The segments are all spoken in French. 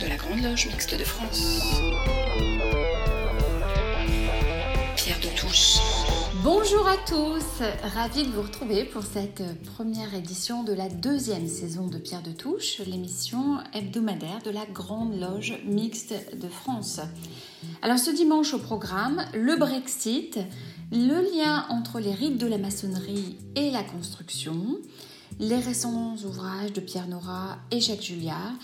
de la Grande Loge Mixte de France. Pierre de Touche. Bonjour à tous, ravi de vous retrouver pour cette première édition de la deuxième saison de Pierre de Touche, l'émission hebdomadaire de la Grande Loge Mixte de France. Alors ce dimanche au programme, le Brexit, le lien entre les rites de la maçonnerie et la construction, les récents ouvrages de Pierre Nora et Jacques Julliard,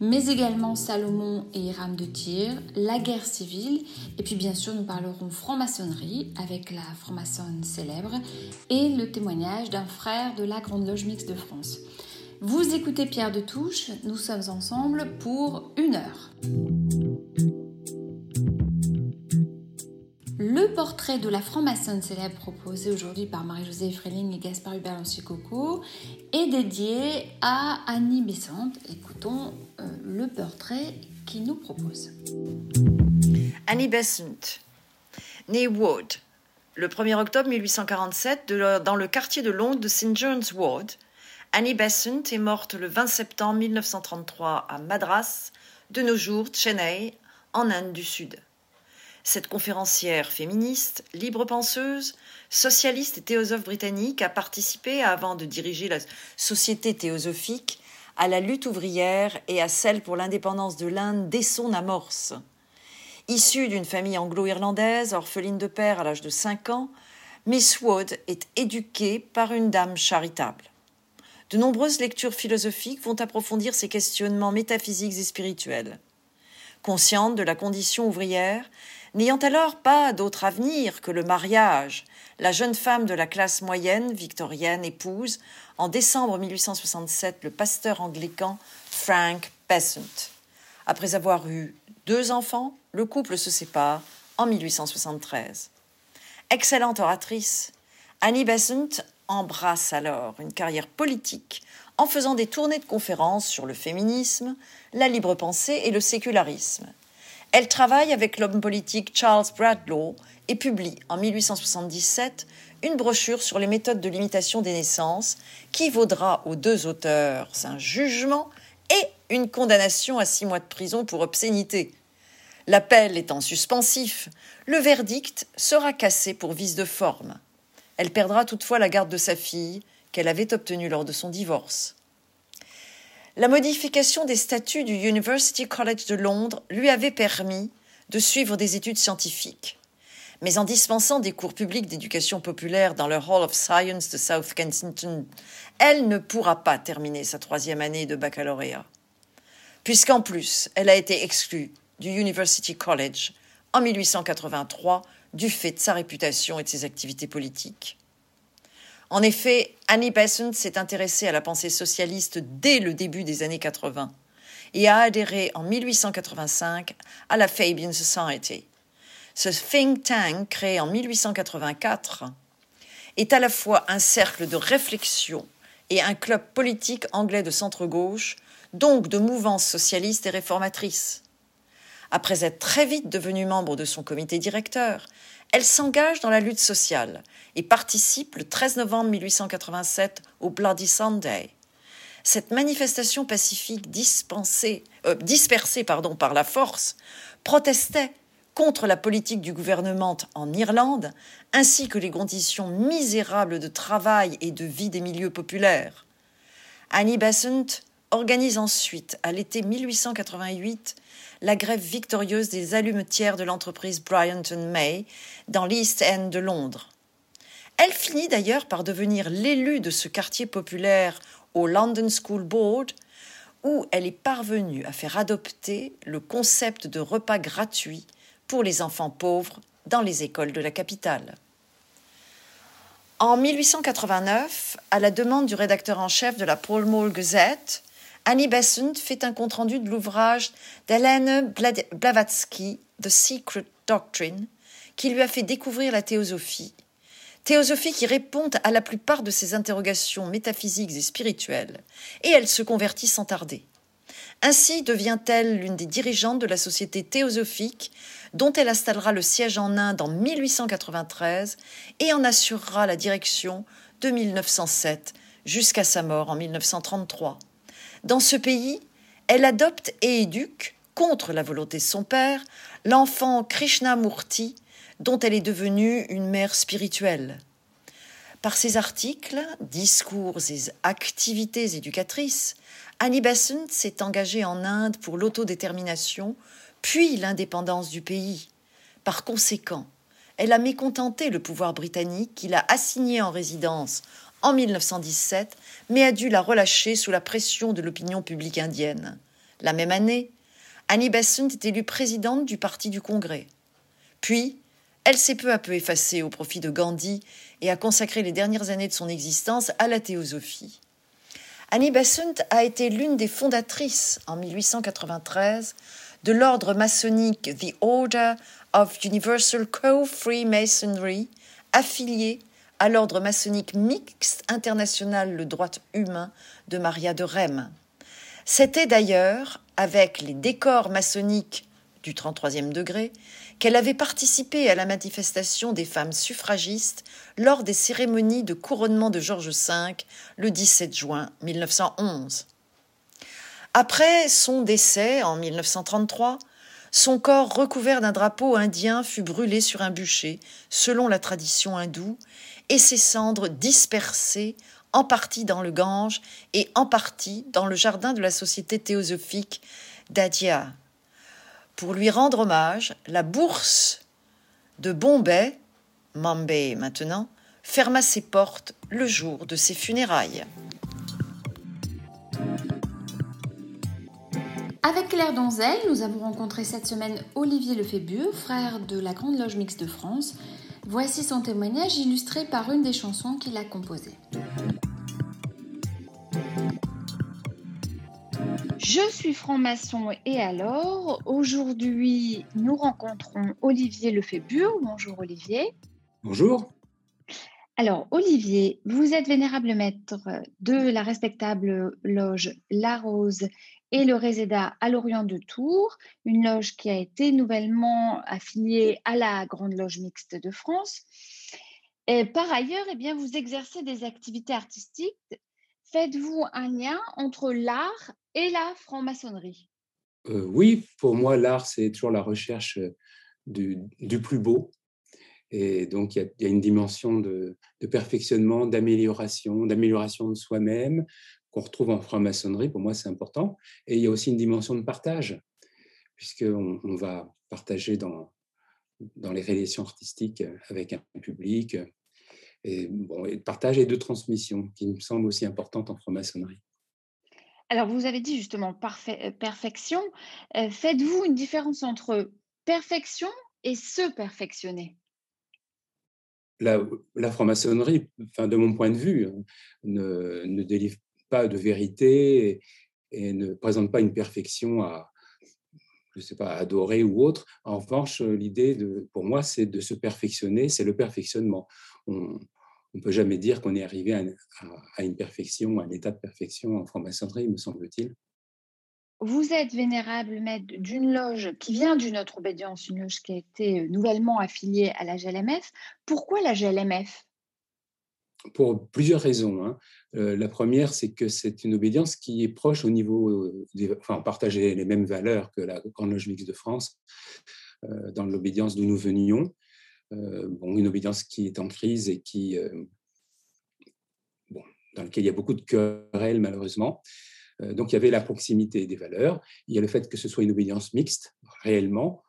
mais également Salomon et Hiram de Tyr, la guerre civile, et puis bien sûr nous parlerons franc-maçonnerie avec la franc-maçonne célèbre et le témoignage d'un frère de la Grande Loge Mixte de France. Vous écoutez Pierre de Touche, nous sommes ensemble pour une heure. Le portrait de la franc-maçonne célèbre proposé aujourd'hui par Marie-Josée Freling et Gaspard Hubert Coco est dédié à Annie Besant. Écoutons euh, le portrait qu'il nous propose. Annie Besant, née Ward, le 1er octobre 1847 dans le quartier de Londres de St. John's Ward. Annie Besant est morte le 20 septembre 1933 à Madras, de nos jours Chennai, en Inde du Sud. Cette conférencière féministe, libre penseuse, socialiste et théosophe britannique a participé, avant de diriger la Société théosophique, à la lutte ouvrière et à celle pour l'indépendance de l'Inde dès son amorce. Issue d'une famille anglo-irlandaise, orpheline de père à l'âge de 5 ans, Miss Wood est éduquée par une dame charitable. De nombreuses lectures philosophiques vont approfondir ses questionnements métaphysiques et spirituels. Consciente de la condition ouvrière, N'ayant alors pas d'autre avenir que le mariage, la jeune femme de la classe moyenne victorienne épouse, en décembre 1867, le pasteur anglican Frank Besant. Après avoir eu deux enfants, le couple se sépare en 1873. Excellente oratrice, Annie Besant embrasse alors une carrière politique en faisant des tournées de conférences sur le féminisme, la libre pensée et le sécularisme. Elle travaille avec l'homme politique Charles Bradlaugh et publie en 1877 une brochure sur les méthodes de limitation des naissances qui vaudra aux deux auteurs un jugement et une condamnation à six mois de prison pour obscénité. L'appel étant suspensif, le verdict sera cassé pour vice de forme. Elle perdra toutefois la garde de sa fille qu'elle avait obtenue lors de son divorce. La modification des statuts du University College de Londres lui avait permis de suivre des études scientifiques. Mais en dispensant des cours publics d'éducation populaire dans le Hall of Science de South Kensington, elle ne pourra pas terminer sa troisième année de baccalauréat. Puisqu'en plus, elle a été exclue du University College en 1883 du fait de sa réputation et de ses activités politiques. En effet, Annie Besant s'est intéressée à la pensée socialiste dès le début des années 80 et a adhéré en 1885 à la Fabian Society. Ce think tank, créé en 1884, est à la fois un cercle de réflexion et un club politique anglais de centre-gauche, donc de mouvance socialiste et réformatrice. Après être très vite devenue membre de son comité directeur, elle s'engage dans la lutte sociale et participe le 13 novembre 1887 au Bloody Sunday. Cette manifestation pacifique euh, dispersée par la force protestait contre la politique du gouvernement en Irlande, ainsi que les conditions misérables de travail et de vie des milieux populaires. Annie Besant organise ensuite, à l'été 1888, la grève victorieuse des allumetières de l'entreprise Bryanton May dans l'East End de Londres. Elle finit d'ailleurs par devenir l'élue de ce quartier populaire au London School Board, où elle est parvenue à faire adopter le concept de repas gratuit pour les enfants pauvres dans les écoles de la capitale. En 1889, à la demande du rédacteur en chef de la Pall Mall Gazette, Annie Besant fait un compte-rendu de l'ouvrage d'Hélène Blavatsky, The Secret Doctrine, qui lui a fait découvrir la théosophie. Théosophie qui répond à la plupart de ses interrogations métaphysiques et spirituelles, et elle se convertit sans tarder. Ainsi devient-elle l'une des dirigeantes de la Société théosophique, dont elle installera le siège en Inde en 1893 et en assurera la direction de 1907 jusqu'à sa mort en 1933. Dans ce pays, elle adopte et éduque, contre la volonté de son père, l'enfant Krishnamurti, dont elle est devenue une mère spirituelle. Par ses articles, discours et activités éducatrices, Annie Besant s'est engagée en Inde pour l'autodétermination, puis l'indépendance du pays. Par conséquent, elle a mécontenté le pouvoir britannique qui l'a assignée en résidence en 1917, mais a dû la relâcher sous la pression de l'opinion publique indienne. La même année, Annie Besant est élue présidente du Parti du Congrès. Puis, elle s'est peu à peu effacée au profit de Gandhi et a consacré les dernières années de son existence à la théosophie. Annie Besant a été l'une des fondatrices, en 1893, de l'ordre maçonnique The Order of Universal Co-Freemasonry, affilié à l'ordre maçonnique mixte international le droit humain de Maria de Rem. C'était d'ailleurs avec les décors maçonniques du 33e degré qu'elle avait participé à la manifestation des femmes suffragistes lors des cérémonies de couronnement de George V le 17 juin 1911. Après son décès en 1933, son corps recouvert d'un drapeau indien fut brûlé sur un bûcher, selon la tradition hindoue, et ses cendres dispersées en partie dans le Gange et en partie dans le jardin de la Société théosophique d'Adia. Pour lui rendre hommage, la bourse de Bombay, Mumbai maintenant, ferma ses portes le jour de ses funérailles. Avec Claire Donzel, nous avons rencontré cette semaine Olivier Lefébure, frère de la Grande Loge Mixte de France. Voici son témoignage illustré par une des chansons qu'il a composées. Je suis franc-maçon et alors, aujourd'hui, nous rencontrons Olivier Lefébure. Bonjour Olivier. Bonjour. Alors, Olivier, vous êtes vénérable maître de la respectable loge La Rose et le Réséda à Lorient de Tours, une loge qui a été nouvellement affiliée à la Grande Loge Mixte de France. Et par ailleurs, eh bien, vous exercez des activités artistiques. Faites-vous un lien entre l'art et la franc-maçonnerie? Euh, Oui, pour moi, l'art, c'est toujours la recherche euh, du, plus beau. Et donc, il y, a une dimension de, perfectionnement, d'amélioration, d'amélioration de soi-même qu'on retrouve en franc-maçonnerie. Pour moi, c'est important. Et il y a aussi une dimension de partage, puisqu'on on va partager dans, dans les relations artistiques avec un public. Et, bon, et de partage et de transmission, qui me semble aussi importante en franc-maçonnerie. Alors, vous avez dit justement euh, perfection. Euh, faites-vous une différence entre perfection et se perfectionner? La, franc-maçonnerie, enfin, de mon point de vue, hein, ne, délivre de vérité et, ne présente pas une perfection à, je sais pas, adorer ou autre. En revanche, l'idée, pour moi, c'est de se perfectionner, c'est le perfectionnement. On, ne peut jamais dire qu'on est arrivé à, une perfection, à un état de perfection en franc-maçonnerie, me semble-t-il. Vous êtes vénérable maître d'une loge qui vient d'une autre obédience, une loge qui a été euh, nouvellement affiliée à la GLMF. Pourquoi la GLMF Pour plusieurs raisons. Hein. Euh, la première, c'est que c'est une obédience qui est proche au niveau, euh, enfin, on partage les mêmes valeurs que la Grande Loge Mixte de France, dans l'obédience d'où nous venions. Euh, bon, une obédience qui est en crise et qui, euh, bon, dans laquelle il y a beaucoup de querelles malheureusement. Euh, donc il y avait la proximité des valeurs, il y a le fait que ce soit une obédience mixte, réellement,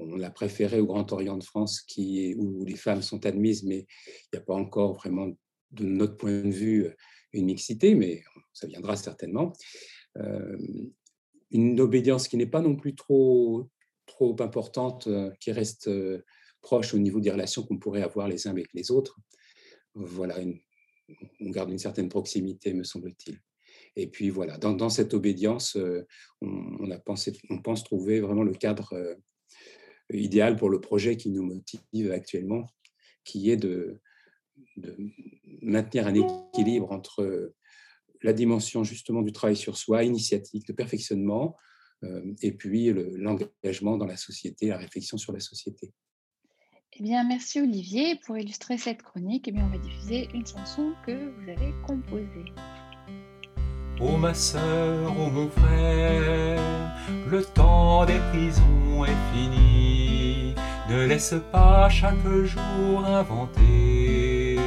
on l'a préféré au Grand Orient de France qui, où les femmes sont admises, mais il n'y a pas encore vraiment, de notre point de vue, une mixité, mais ça viendra certainement. une obédience qui n'est pas non plus trop, trop importante euh, qui reste euh, proche au niveau des relations qu'on pourrait avoir les uns avec les autres. Voilà, on garde une certaine proximité, me semble-t-il. Et puis voilà, dans, cette obédience, euh, on, a pensé, on pense trouver vraiment le cadre idéal pour le projet qui nous motive actuellement, qui est de, maintenir un équilibre entre la dimension justement du travail sur soi, initiatique, de perfectionnement, euh, et puis l'engagement dans la société, la réflexion sur la société. Eh bien, merci Olivier. Pour illustrer cette chronique, eh bien, on va diffuser une chanson que vous avez composée. Ô ma sœur, ô mon frère, le temps des prisons est fini. Ne laisse pas chaque jour inventer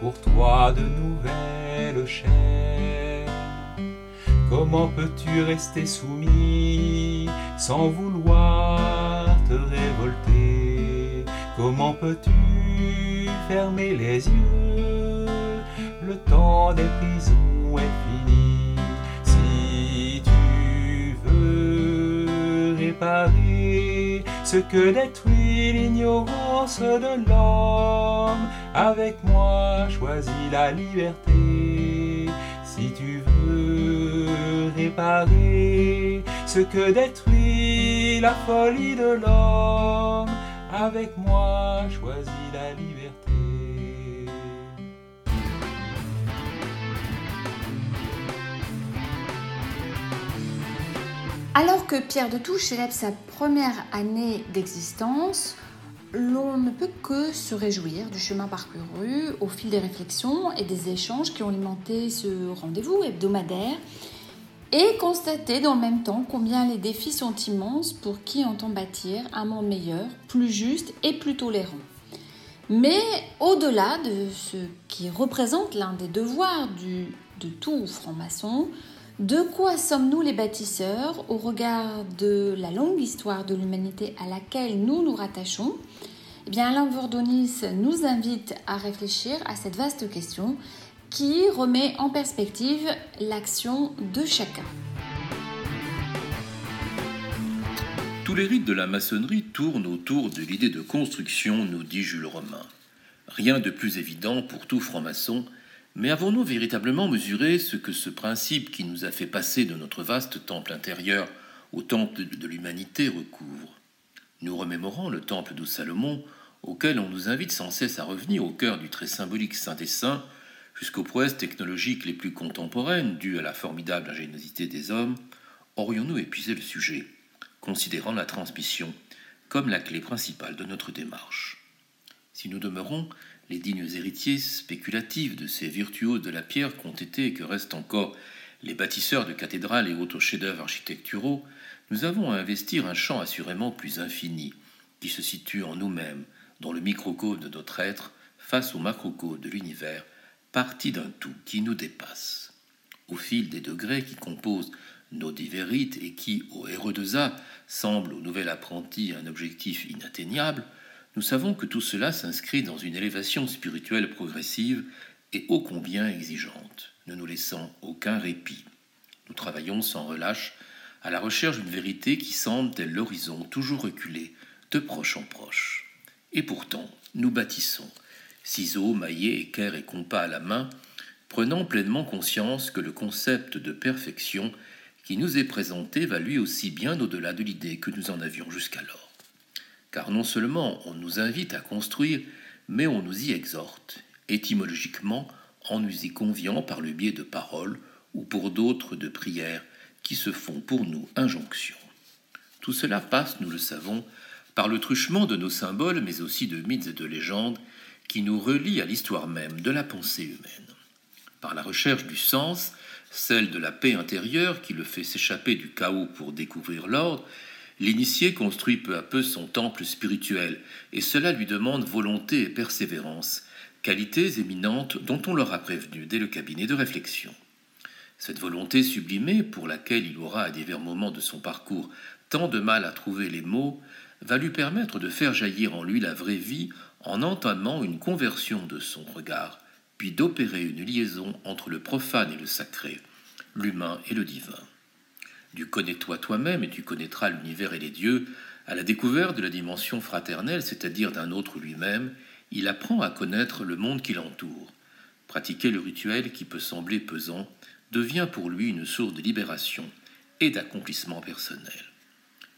pour toi de nouvelles chaînes. Comment peux-tu rester soumis sans vouloir te révolter? Comment peux-tu fermer les yeux? Le temps des prisons est fini. Réparer ce que détruit l'ignorance de l'homme, avec moi choisis la liberté. Si tu veux réparer ce que détruit la folie de l'homme, avec moi choisis la liberté. Alors que Pierre de Touche célèbre sa première année d'existence, l'on ne peut que se réjouir du chemin parcouru au fil des réflexions et des échanges qui ont alimenté ce rendez-vous hebdomadaire et constater dans le même temps combien les défis sont immenses pour qui entend bâtir un monde meilleur, plus juste et plus tolérant. Mais au-delà de ce qui représente l'un des devoirs de tout franc-maçon, de quoi sommes-nous les bâtisseurs au regard de la longue histoire de l'humanité à laquelle nous nous rattachons? Eh bien, Alain Vordonis nous invite à réfléchir à cette vaste question qui remet en perspective l'action de chacun. Tous les rites de la maçonnerie tournent autour de l'idée de construction, nous dit Jules Romain. Rien de plus évident pour tout franc-maçon, mais avons-nous véritablement mesuré ce que ce principe qui nous a fait passer de notre vaste temple intérieur au temple de l'humanité recouvre? Nous remémorons le temple de Salomon, auquel on nous invite sans cesse à revenir au cœur du très symbolique Saint des Saints, jusqu'aux prouesses technologiques les plus contemporaines dues à la formidable ingéniosité des hommes, aurions-nous épuisé le sujet, considérant la transmission comme la clé principale de notre démarche? Si nous demeurons les dignes héritiers spéculatifs de ces virtuoses de la pierre qu'ont été et que restent encore les bâtisseurs de cathédrales et autres chefs-d'œuvre architecturaux, nous avons à investir un champ assurément plus infini, qui se situe en nous-mêmes, dans le microcosme de notre être, face au macrocosme de l'univers, partie d'un tout qui nous dépasse. Au fil des degrés qui composent nos divers rites et qui, au héros de Za, semblent au nouvel apprenti un objectif inatteignable, nous savons que tout cela s'inscrit dans une élévation spirituelle progressive et ô combien exigeante, ne nous laissant aucun répit. Nous travaillons sans relâche à la recherche d'une vérité qui semble, tel l'horizon, toujours reculé, de proche en proche. Et pourtant, nous bâtissons, ciseaux, maillets, équerres et compas à la main, prenant pleinement conscience que le concept de perfection qui nous est présenté va lui aussi bien au-delà de l'idée que nous en avions jusqu'alors. Car non seulement on nous invite à construire, mais on nous y exhorte, étymologiquement en nous y conviant par le biais de paroles ou pour d'autres de prières qui se font pour nous injonction. Tout cela passe, nous le savons, par le truchement de nos symboles, mais aussi de mythes et de légendes qui nous relie à l'histoire même de la pensée humaine. Par la recherche du sens, celle de la paix intérieure qui le fait s'échapper du chaos pour découvrir l'ordre, l'initié construit peu à peu son temple spirituel, et cela lui demande volonté et persévérance, qualités éminentes dont on l'aura prévenu dès le cabinet de réflexion. Cette volonté sublimée, pour laquelle il aura à divers moments de son parcours tant de mal à trouver les mots, va lui permettre de faire jaillir en lui la vraie vie en entamant une conversion de son regard, puis d'opérer une liaison entre le profane et le sacré, l'humain et le divin. Du connais-toi toi-même et tu connaîtras l'univers et les dieux, à la découverte de la dimension fraternelle, c'est-à-dire d'un autre lui-même, il apprend à connaître le monde qui l'entoure. Pratiquer le rituel qui peut sembler pesant devient pour lui une source de libération et d'accomplissement personnel.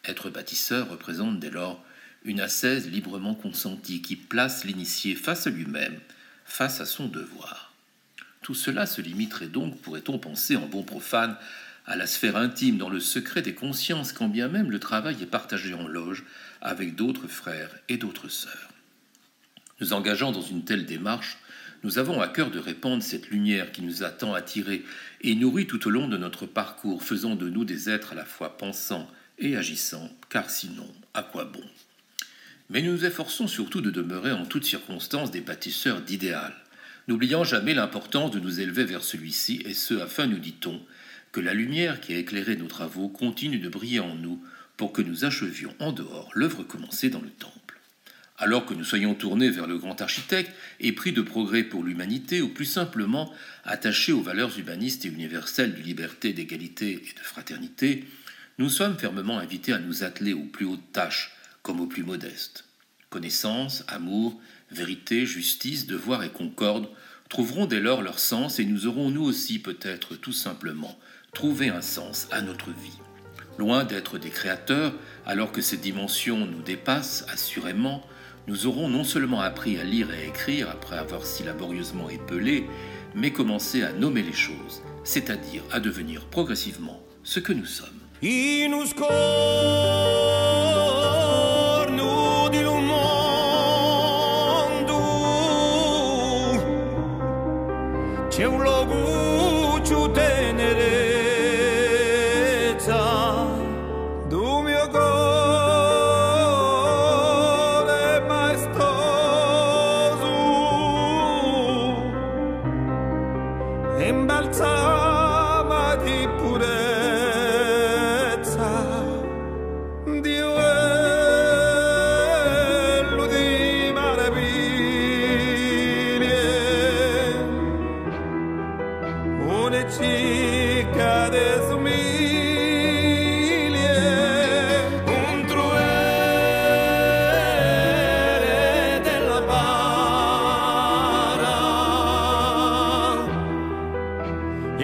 Être bâtisseur représente dès lors une ascèse librement consentie qui place l'initié face à lui-même, face à son devoir. Tout cela se limiterait donc, pourrait-on penser en bon profane, à la sphère intime dans le secret des consciences, quand bien même le travail est partagé en loge avec d'autres frères et d'autres sœurs. Nous engageant dans une telle démarche, nous avons à cœur de répandre cette lumière qui nous a tant attirés et nourris tout au long de notre parcours, faisant de nous des êtres à la fois pensants et agissants, car sinon, à quoi bon? Mais nous nous efforçons surtout de demeurer en toutes circonstances des bâtisseurs d'idéal, n'oubliant jamais l'importance de nous élever vers celui-ci, et ce afin, nous dit-on, que la lumière qui a éclairé nos travaux continue de briller en nous pour que nous achevions en dehors l'œuvre commencée dans le temple. Alors que nous soyons tournés vers le grand architecte, épris de progrès pour l'humanité, ou plus simplement attachés aux valeurs humanistes et universelles de liberté, d'égalité et de fraternité, nous sommes fermement invités à nous atteler aux plus hautes tâches comme aux plus modestes. Connaissance, amour, vérité, justice, devoir et concorde trouveront dès lors leur sens et nous aurons nous aussi peut-être tout simplement trouvé un sens à notre vie. Loin d'être des créateurs, alors que ces dimensions nous dépassent assurément, nous aurons non seulement appris à lire et à écrire après avoir si laborieusement épelé, mais commencé à nommer les choses, c'est-à-dire à devenir progressivement ce que nous sommes.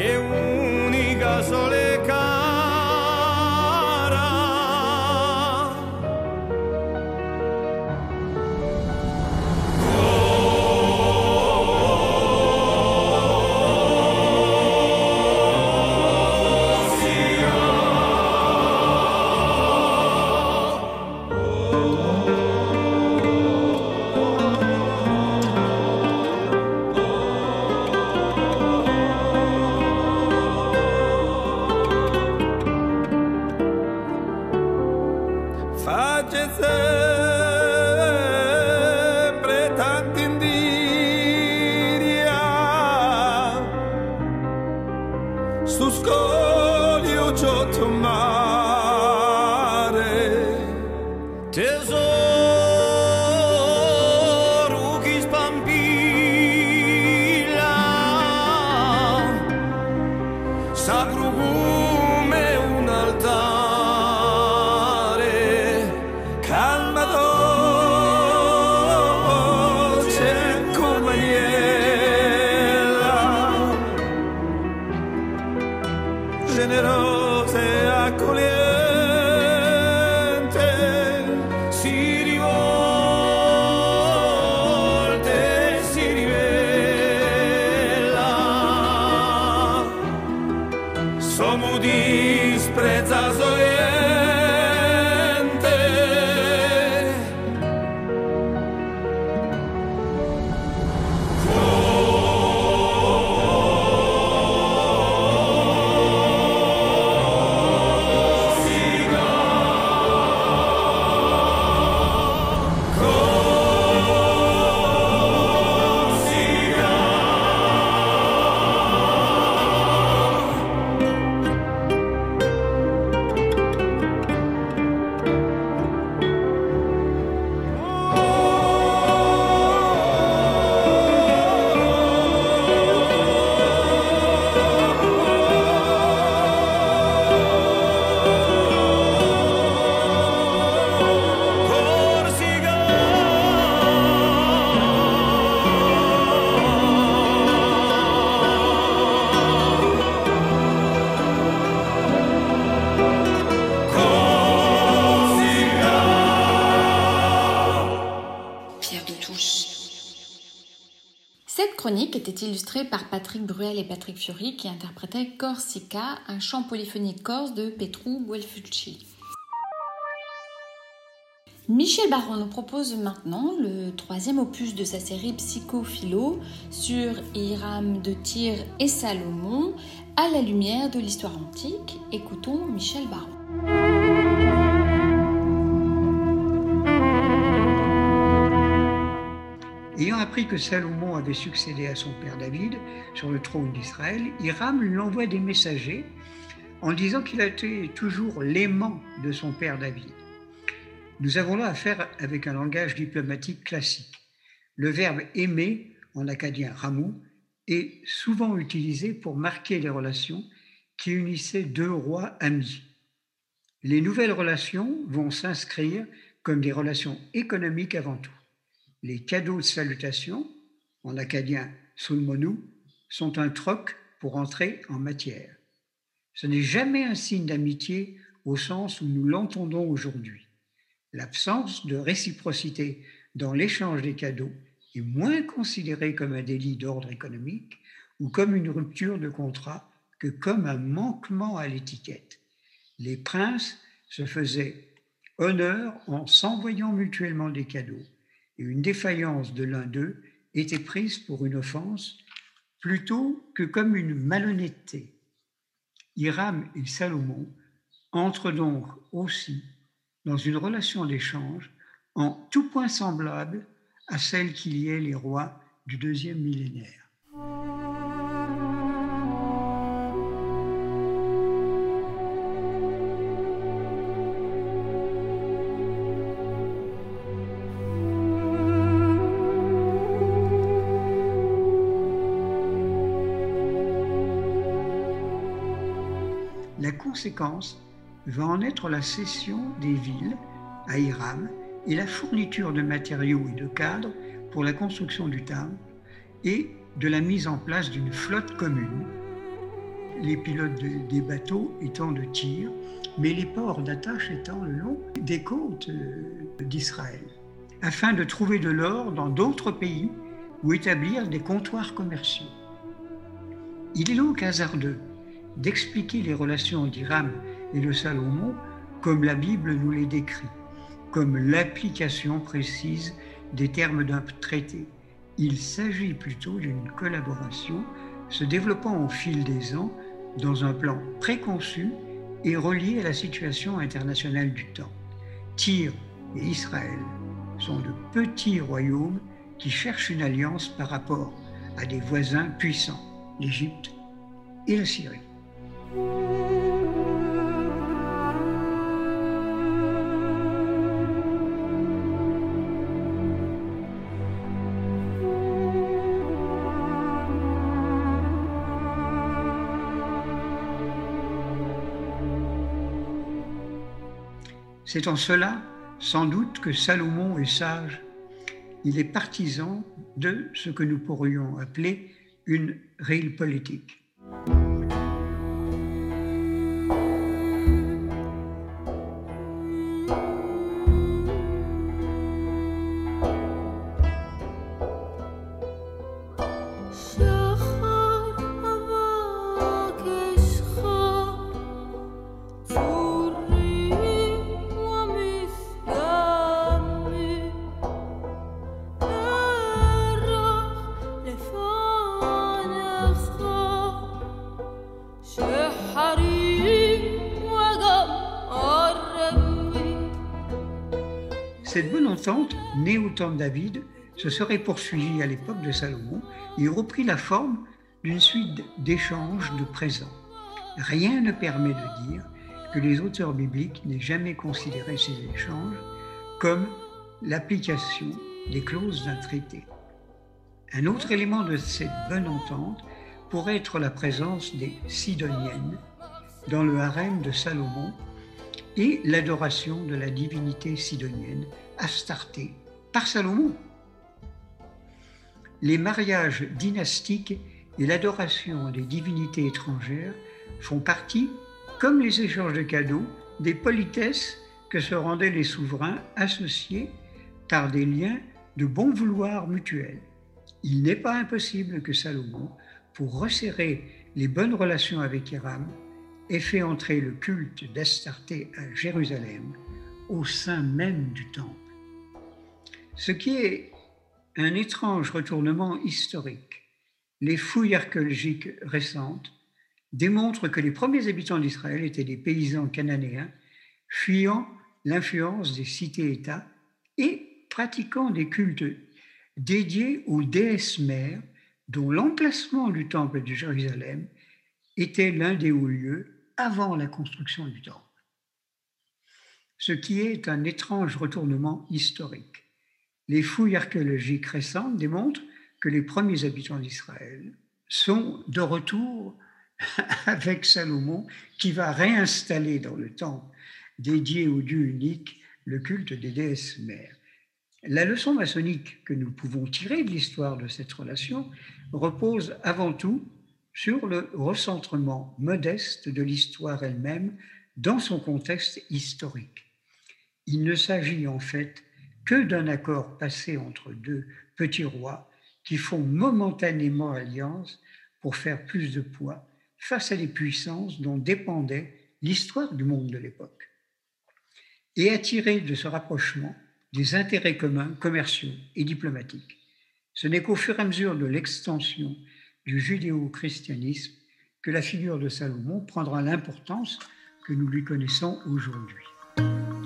e unica sola illustré par Patrick Bruel et Patrick Fiori qui interprétaient Corsica, un chant polyphonique corse de Petru Guelfucci. Michel Baron nous propose maintenant le troisième opus de sa série Psychophilo sur Hiram de Tyr et Salomon à la lumière de l'histoire antique. Écoutons Michel Baron. Appris que Salomon avait succédé à son père David sur le trône d'Israël, Hiram lui envoie des messagers en disant qu'il été toujours l'aimant de son père David. Nous avons là affaire avec un langage diplomatique classique. Le verbe aimer, en acadien ramou, est souvent utilisé pour marquer les relations qui unissaient deux rois amis. Les nouvelles relations vont s'inscrire comme des relations économiques avant tout. Les cadeaux de salutation, en acadien sulmonu, sont un troc pour entrer en matière. Ce n'est jamais un signe d'amitié au sens où nous l'entendons aujourd'hui. L'absence de réciprocité dans l'échange des cadeaux est moins considérée comme un délit d'ordre économique ou comme une rupture de contrat que comme un manquement à l'étiquette. Les princes se faisaient honneur en s'envoyant mutuellement des cadeaux et une défaillance de l'un d'eux était prise pour une offense plutôt que comme une malhonnêteté. Hiram et Salomon entrent donc aussi dans une relation d'échange en tout point semblable à celle qu'il y ait les rois du deuxième millénaire. Va en être la cession des villes à Hiram et la fourniture de matériaux et de cadres pour la construction du temple et de la mise en place d'une flotte commune, les pilotes des bateaux étant de tir, mais les ports d'attache étant le long des côtes euh, d'Israël, afin de trouver de l'or dans d'autres pays ou établir des comptoirs commerciaux. Il est donc hasardeux d'expliquer les relations d'Hiram et de Salomon comme la Bible nous les décrit, comme l'application précise des termes d'un traité. Il s'agit plutôt d'une collaboration se développant au fil des ans dans un plan préconçu et relié à la situation internationale du temps. Tyr et Israël sont de petits royaumes qui cherchent une alliance par rapport à des voisins puissants, l'Égypte et la Syrie. C'est en cela, sans doute, que Salomon est sage. Il est partisan de ce que nous pourrions appeler une réelle politique. Née au temps de David, se serait poursuivie à l'époque de Salomon et reprit la forme d'une suite d'échanges de présents. Rien ne permet de dire que les auteurs bibliques n'aient jamais considéré ces échanges comme l'application des clauses d'un traité. Un autre élément de cette bonne entente pourrait être la présence des Sidoniennes dans le harem de Salomon et l'adoration de la divinité sidonienne, Astarté, par Salomon. Les mariages dynastiques et l'adoration des divinités étrangères font partie, comme les échanges de cadeaux, des politesses que se rendaient les souverains associés par des liens de bon vouloir mutuel. Il n'est pas impossible que Salomon, pour resserrer les bonnes relations avec Hiram, ait fait entrer le culte d'Astarté à Jérusalem au sein même du temple. Ce qui est un étrange retournement historique. Les fouilles archéologiques récentes démontrent que les premiers habitants d'Israël étaient des paysans cananéens fuyant l'influence des cités-États et pratiquant des cultes dédiés aux déesses mères dont l'emplacement du temple de Jérusalem était l'un des hauts lieux avant la construction du temple. Ce qui est un étrange retournement historique. Les fouilles archéologiques récentes démontrent que les premiers habitants d'Israël sont de retour avec Salomon qui va réinstaller dans le temple dédié au Dieu unique le culte des déesses mères. La leçon maçonnique que nous pouvons tirer de l'histoire de cette relation repose avant tout sur le recentrement modeste de l'histoire elle-même dans son contexte historique. Il ne s'agit en fait que d'un accord passé entre deux petits rois qui font momentanément alliance pour faire plus de poids face à des puissances dont dépendait l'histoire du monde de l'époque. Et attirer de ce rapprochement des intérêts communs commerciaux et diplomatiques. Ce n'est qu'au fur et à mesure de l'extension du judéo-christianisme que la figure de Salomon prendra l'importance que nous lui connaissons aujourd'hui.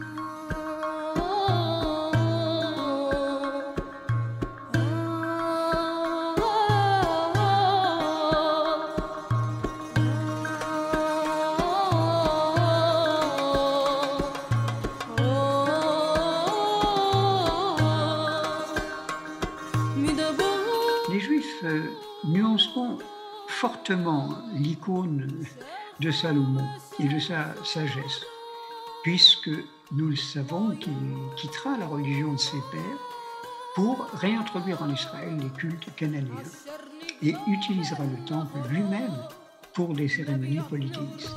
L'icône de Salomon et de sa sagesse, puisque nous le savons qu'il quittera la religion de ses pères pour réintroduire en Israël les cultes cananéens et utilisera le temple lui-même pour des cérémonies polythéistes.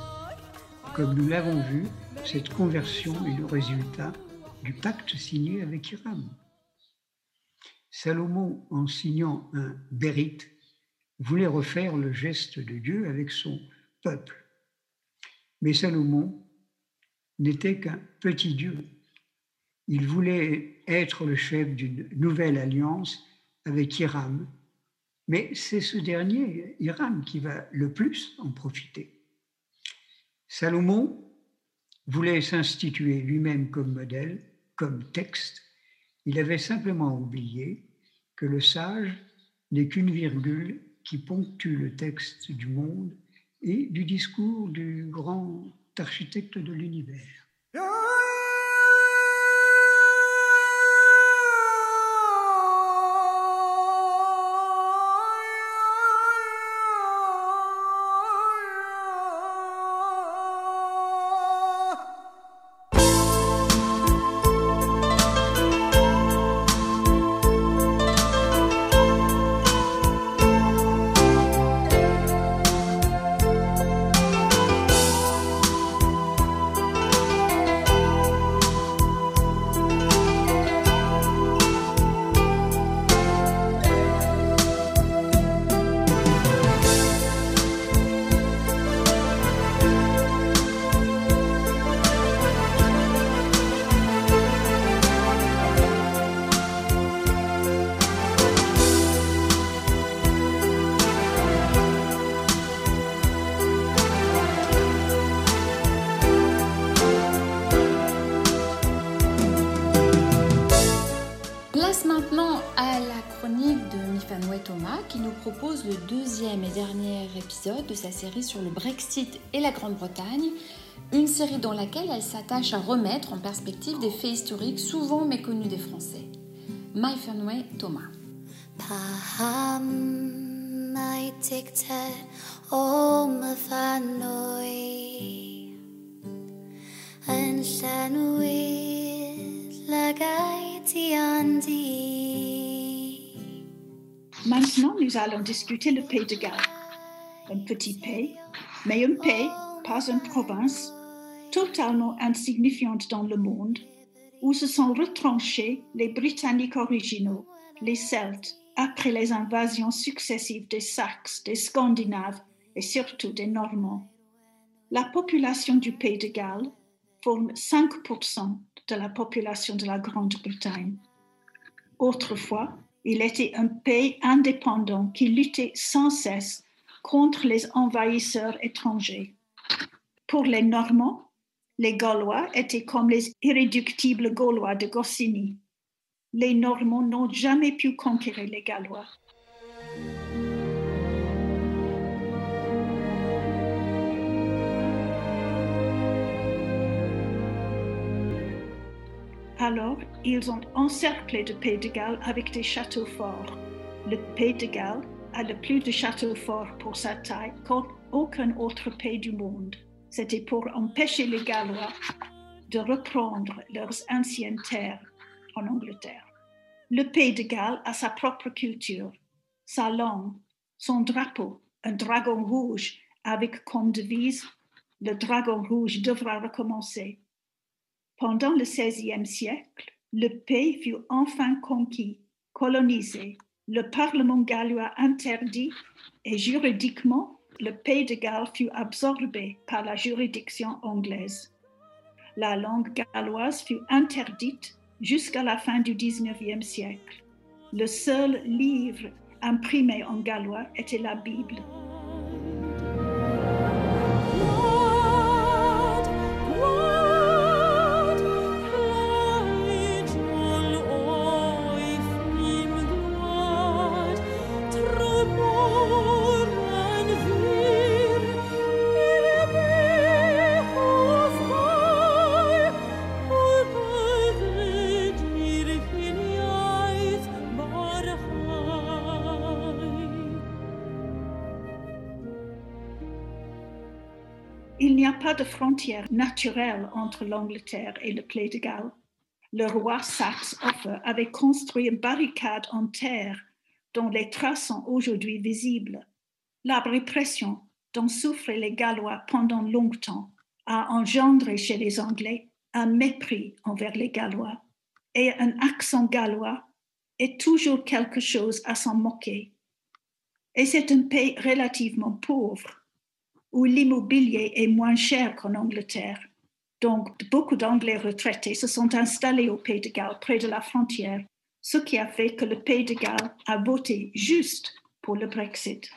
Comme nous l'avons vu, cette conversion est le résultat du pacte signé avec Hiram. Salomon, en signant un bérit, voulait refaire le geste de Dieu avec son peuple. Mais Salomon n'était qu'un petit Dieu. Il voulait être le chef d'une nouvelle alliance avec Hiram, mais c'est ce dernier, Hiram, qui va le plus en profiter. Salomon voulait s'instituer lui-même comme modèle, comme texte. Il avait simplement oublié que le sage n'est qu'une virgule qui ponctue le texte du monde et du discours du grand architecte de l'univers. Série sur le Brexit et la Grande-Bretagne, une série dans laquelle elle s'attache à remettre en perspective des faits historiques souvent méconnus des Français. My Fenway Thomas. Maintenant, nous allons discuter le pays de Galles. Un petit pays, mais un pays, pas une province, totalement insignifiante dans le monde, où se sont retranchés les Britanniques originaux, les Celtes, après les invasions successives des Saxes, des Scandinaves et surtout des Normands. La population du pays de Galles forme 5% de la population de la Grande-Bretagne. Autrefois, il était un pays indépendant qui luttait sans cesse contre les envahisseurs étrangers. Pour les Normands, les Gaulois étaient comme les irréductibles Gaulois de Goscinny. Les Normands n'ont jamais pu conquérir les Gallois. Alors, ils ont encerclé le Pays de Galles avec des châteaux forts. Le Pays de Galles le plus de châteaux forts pour sa taille qu'aucun autre pays du monde. C'était pour empêcher les Gallois de reprendre leurs anciennes terres en Angleterre. Le Pays de Galles a sa propre culture, sa langue, son drapeau, un dragon rouge avec comme devise Le dragon rouge devra recommencer. Pendant le XVIe siècle, le pays fut enfin conquis, colonisé. Le Parlement gallois interdit et juridiquement, le pays de Galles fut absorbé par la juridiction anglaise. La langue galloise fut interdite jusqu'à la fin du XIXe siècle. Le seul livre imprimé en gallois était la Bible. De frontière naturelle entre l'Angleterre et le Pays de Galles. Le roi Saxe avait construit une barricade en terre dont les traces sont aujourd'hui visibles. La répression dont souffraient les Gallois pendant longtemps a engendré chez les Anglais un mépris envers les Gallois et un accent gallois est toujours quelque chose à s'en moquer. Et c'est un pays relativement pauvre où l'immobilier est moins cher qu'en Angleterre. Donc, beaucoup d'Anglais retraités se sont installés au Pays de Galles, près de la frontière, ce qui a fait que le Pays de Galles a voté juste pour le Brexit.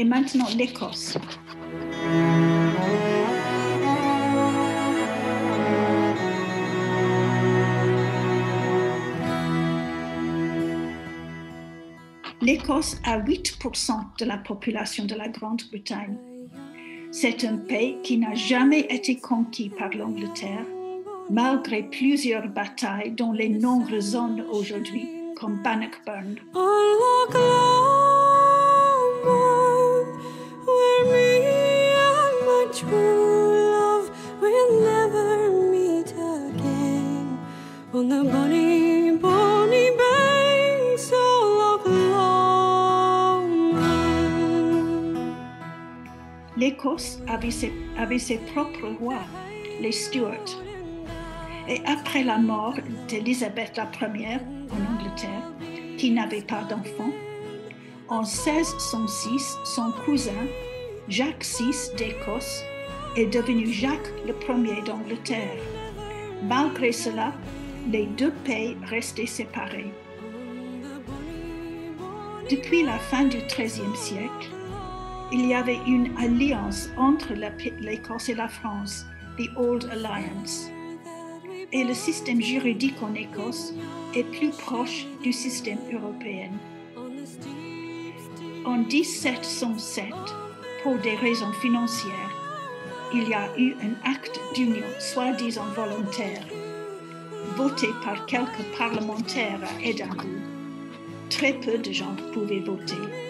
Et maintenant l'Écosse. L'Écosse a 8% de la population de la Grande-Bretagne. C'est un pays qui n'a jamais été conquis par l'Angleterre, malgré plusieurs batailles dont les noms résonnent aujourd'hui, comme Bannockburn. Avait ses, propres rois, les Stuarts. Et après la mort d'Élisabeth I en Angleterre, qui n'avait pas d'enfant, en 1606, son cousin, Jacques VI d'Écosse, est devenu Jacques Ier d'Angleterre. Malgré cela, les deux pays restaient séparés. Depuis la fin du XIIIe siècle, il y avait une alliance entre l'Écosse et la France, the Old Alliance. Et le système juridique en Écosse est plus proche du système européen. En 1707, pour des raisons financières, il y a eu un acte d'union soi-disant volontaire, voté par quelques parlementaires à Édimbourg. Très peu de gens pouvaient voter.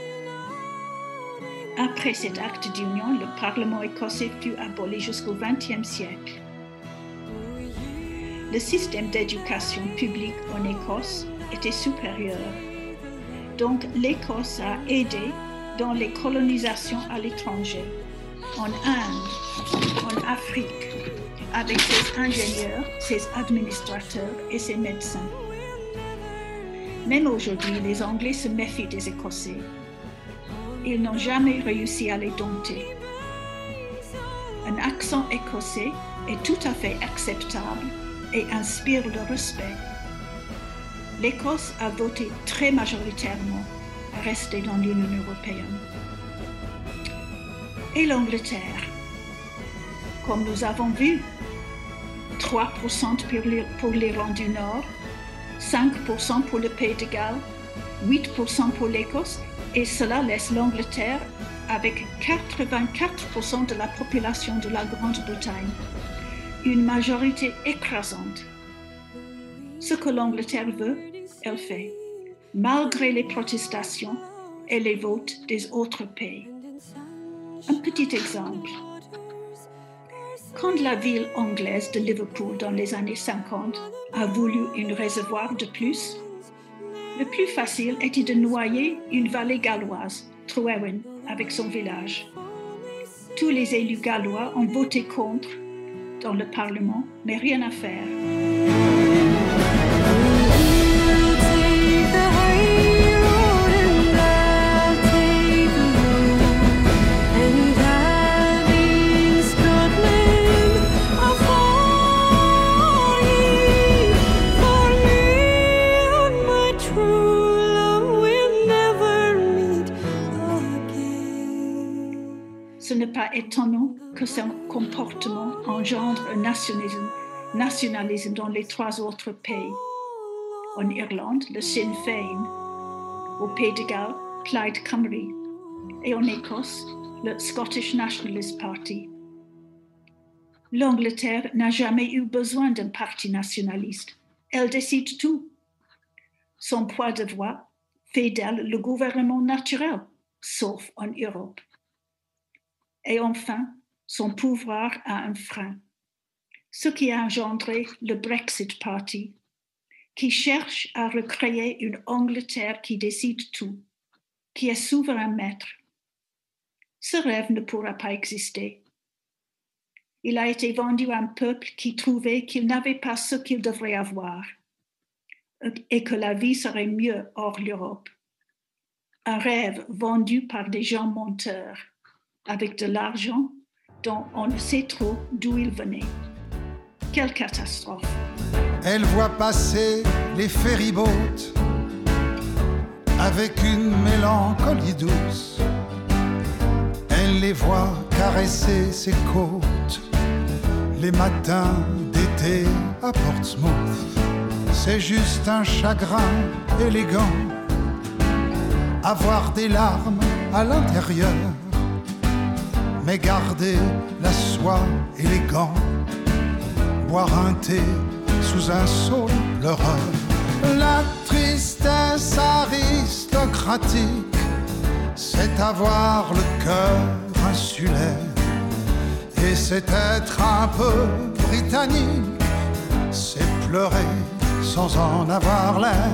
Après cet acte d'union, le Parlement écossais fut aboli jusqu'au XXe siècle. Le système d'éducation publique en Écosse était supérieur. Donc l'Écosse a aidé dans les colonisations à l'étranger, en Inde, en Afrique, avec ses ingénieurs, ses administrateurs et ses médecins. Même aujourd'hui, les Anglais se méfient des Écossais. Ils n'ont jamais réussi à les dompter. Un accent écossais est tout à fait acceptable et inspire le respect. L'Écosse a voté très majoritairement à rester dans l'Union européenne. Et l'Angleterre, comme nous avons vu, 3% pour l'Irlande du Nord, 5% pour le Pays de Galles, 8% pour l'Écosse, et cela laisse l'Angleterre avec 84% de la population de la Grande-Bretagne, une majorité écrasante. Ce que l'Angleterre veut, elle fait, malgré les protestations et les votes des autres pays. Un petit exemple. Quand la ville anglaise de Liverpool dans les années 50 a voulu un réservoir de plus, le plus facile était de noyer une vallée galloise, Trowen, avec son village. Tous les élus gallois ont voté contre dans le Parlement, mais rien à faire. Dans les trois autres pays. En Irlande, le Sinn Féin. Au Pays de Galles, Plaid Cymru. Et en Écosse, le Scottish Nationalist Party. L'Angleterre n'a jamais eu besoin d'un parti nationaliste. Elle décide tout. Son poids de voix fait d'elle le gouvernement naturel, sauf en Europe. Et enfin, son pouvoir a un frein, ce qui a engendré le Brexit Party, qui cherche à recréer une Angleterre qui décide tout, qui est souverain maître. Ce rêve ne pourra pas exister. Il a été vendu à un peuple qui trouvait qu'il n'avait pas ce qu'il devrait avoir et que la vie serait mieux hors l'Europe. Un rêve vendu par des gens menteurs avec de l'argent dont on ne sait trop d'où il venait. Quelle catastrophe. Elle voit passer les ferryboats avec une mélancolie douce. Elle les voit caresser ses côtes les matins d'été à Portsmouth. C'est juste un chagrin élégant, avoir des larmes à l'intérieur mais garder la soie élégant, boire un thé sous un saule pleureur. La tristesse aristocratique, c'est avoir le cœur insulaire, et c'est être un peu britannique, c'est pleurer sans en avoir l'air.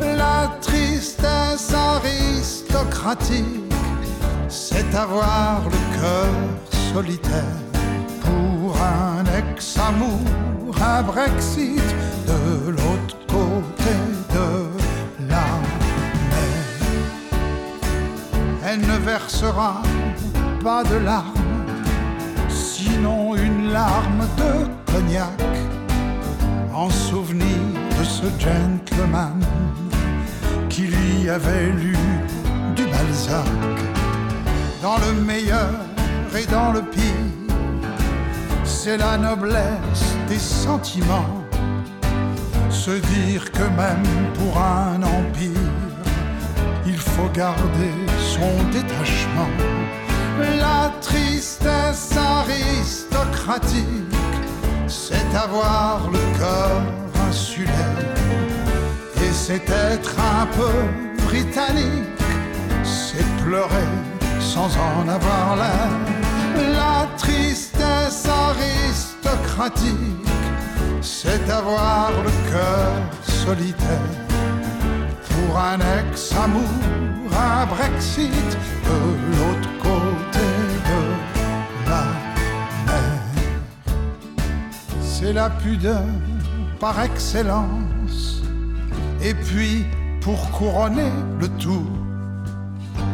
La tristesse aristocratique, c'est avoir le cœur solitaire ex-amour, un Brexit de l'autre côté de la mer. Elle ne versera pas de larmes, sinon une larme de cognac en souvenir de ce gentleman qui lui avait lu du Balzac dans le meilleur et dans le pire. C'est la noblesse des sentiments. Se dire que même pour un empire, il faut garder son détachement. La tristesse aristocratique, c'est avoir le cœur insulaire. Et c'est être un peu britannique, c'est pleurer sans en avoir l'air. La tristesse aristocratique, c'est avoir le cœur solitaire. Pour un ex-amour, un Brexit de l'autre côté de la mer. la pudeur par excellence. Et puis, pour couronner le tout,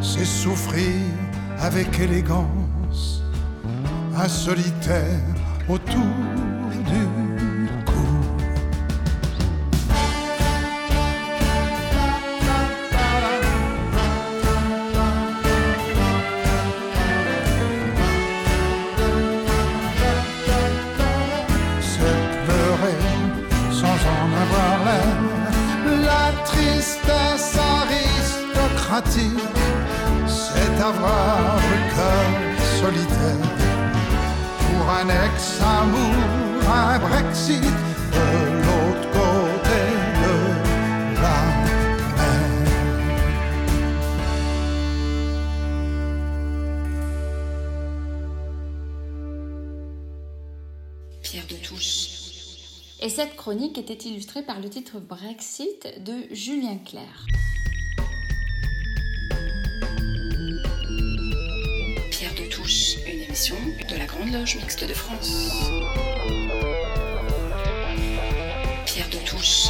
c'est souffrir avec élégance un solitaire autour du cou. C'est pleurer sans en avoir l'air, la tristesse aristocratique, c'est avoir le cœur solitaire un ex-amour, Brexit de l'autre côté de la mer. Pierre de Touche. Et cette chronique était illustrée par le titre Brexit de Julien Clerc. Émission de la Grande Loge Mixte de France. Pierre de Touche.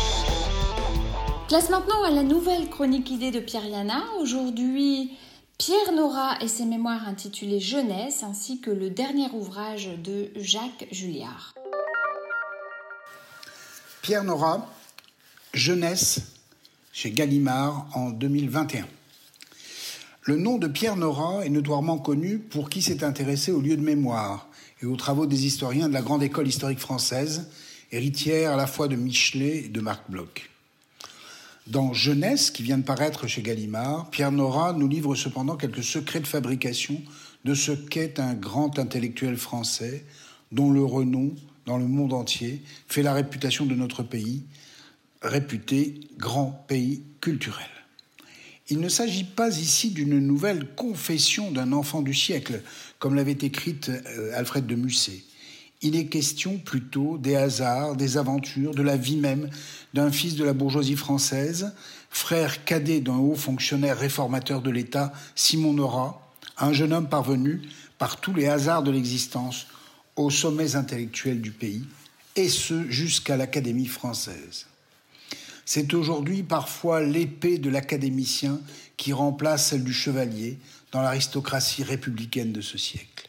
Place maintenant à la nouvelle chronique idée de Pierre Yana. Aujourd'hui, Pierre Nora et ses mémoires intitulées Jeunesse, ainsi que le dernier ouvrage de Jacques Julliard. Pierre Nora, Jeunesse, chez Gallimard en 2021. Le nom de Pierre Nora est notoirement connu pour qui s'est intéressé aux lieux de mémoire et aux travaux des historiens de la grande école historique française, héritière à la fois de Michelet et de Marc Bloch. Dans Jeunesse, qui vient de paraître chez Gallimard, Pierre Nora nous livre cependant quelques secrets de fabrication de ce qu'est un grand intellectuel français dont le renom dans le monde entier fait la réputation de notre pays, réputé grand pays culturel. Il ne s'agit pas ici d'une nouvelle confession d'un enfant du siècle, comme l'avait écrite euh, Alfred de Musset. Il est question plutôt des hasards, des aventures, de la vie même d'un fils de la bourgeoisie française, frère cadet d'un haut fonctionnaire réformateur de l'État, Simon Nora, un jeune homme parvenu, par tous les hasards de l'existence, aux sommets intellectuels du pays, et ce jusqu'à l'Académie française. C'est aujourd'hui parfois l'épée de l'académicien qui remplace celle du chevalier dans l'aristocratie républicaine de ce siècle.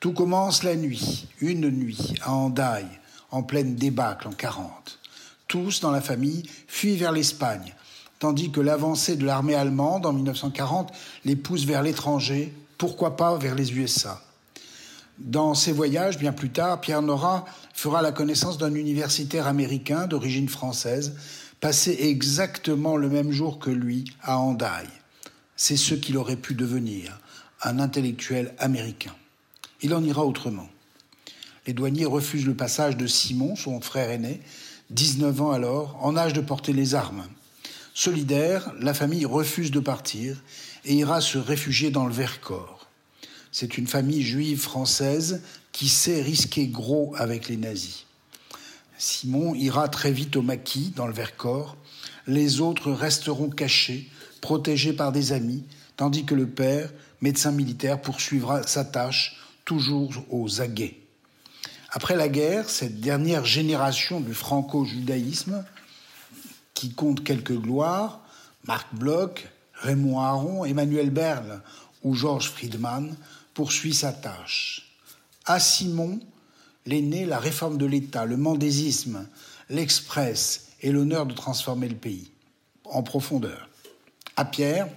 Tout commence la nuit, une nuit, à Hendaye, en pleine débâcle en 40. Tous, dans la famille, fuient vers l'Espagne, tandis que l'avancée de l'armée allemande en 1940 les pousse vers l'étranger, pourquoi pas vers les USA. Dans ses voyages, bien plus tard, Pierre Nora fera la connaissance d'un universitaire américain d'origine française, passé exactement le même jour que lui à Hendaye. C'est ce qu'il aurait pu devenir, un intellectuel américain. Il en ira autrement. Les douaniers refusent le passage de Simon, son frère aîné, 19 ans alors, en âge de porter les armes. Solidaire, la famille refuse de partir et ira se réfugier dans le Vercors. C'est une famille juive française qui sait risquer gros avec les nazis. Simon ira très vite au maquis, dans le Vercors. Les autres resteront cachés, protégés par des amis, tandis que le père, médecin militaire, poursuivra sa tâche, toujours aux aguets. Après la guerre, cette dernière génération du franco-judaïsme, qui compte quelques gloires, Marc Bloch, Raymond Aron, Emmanuel Berle ou Georges Friedman, poursuit sa tâche. À Simon, l'aîné, la réforme de l'État, le mendésisme, l'Express et l'honneur de transformer le pays en profondeur. À Pierre,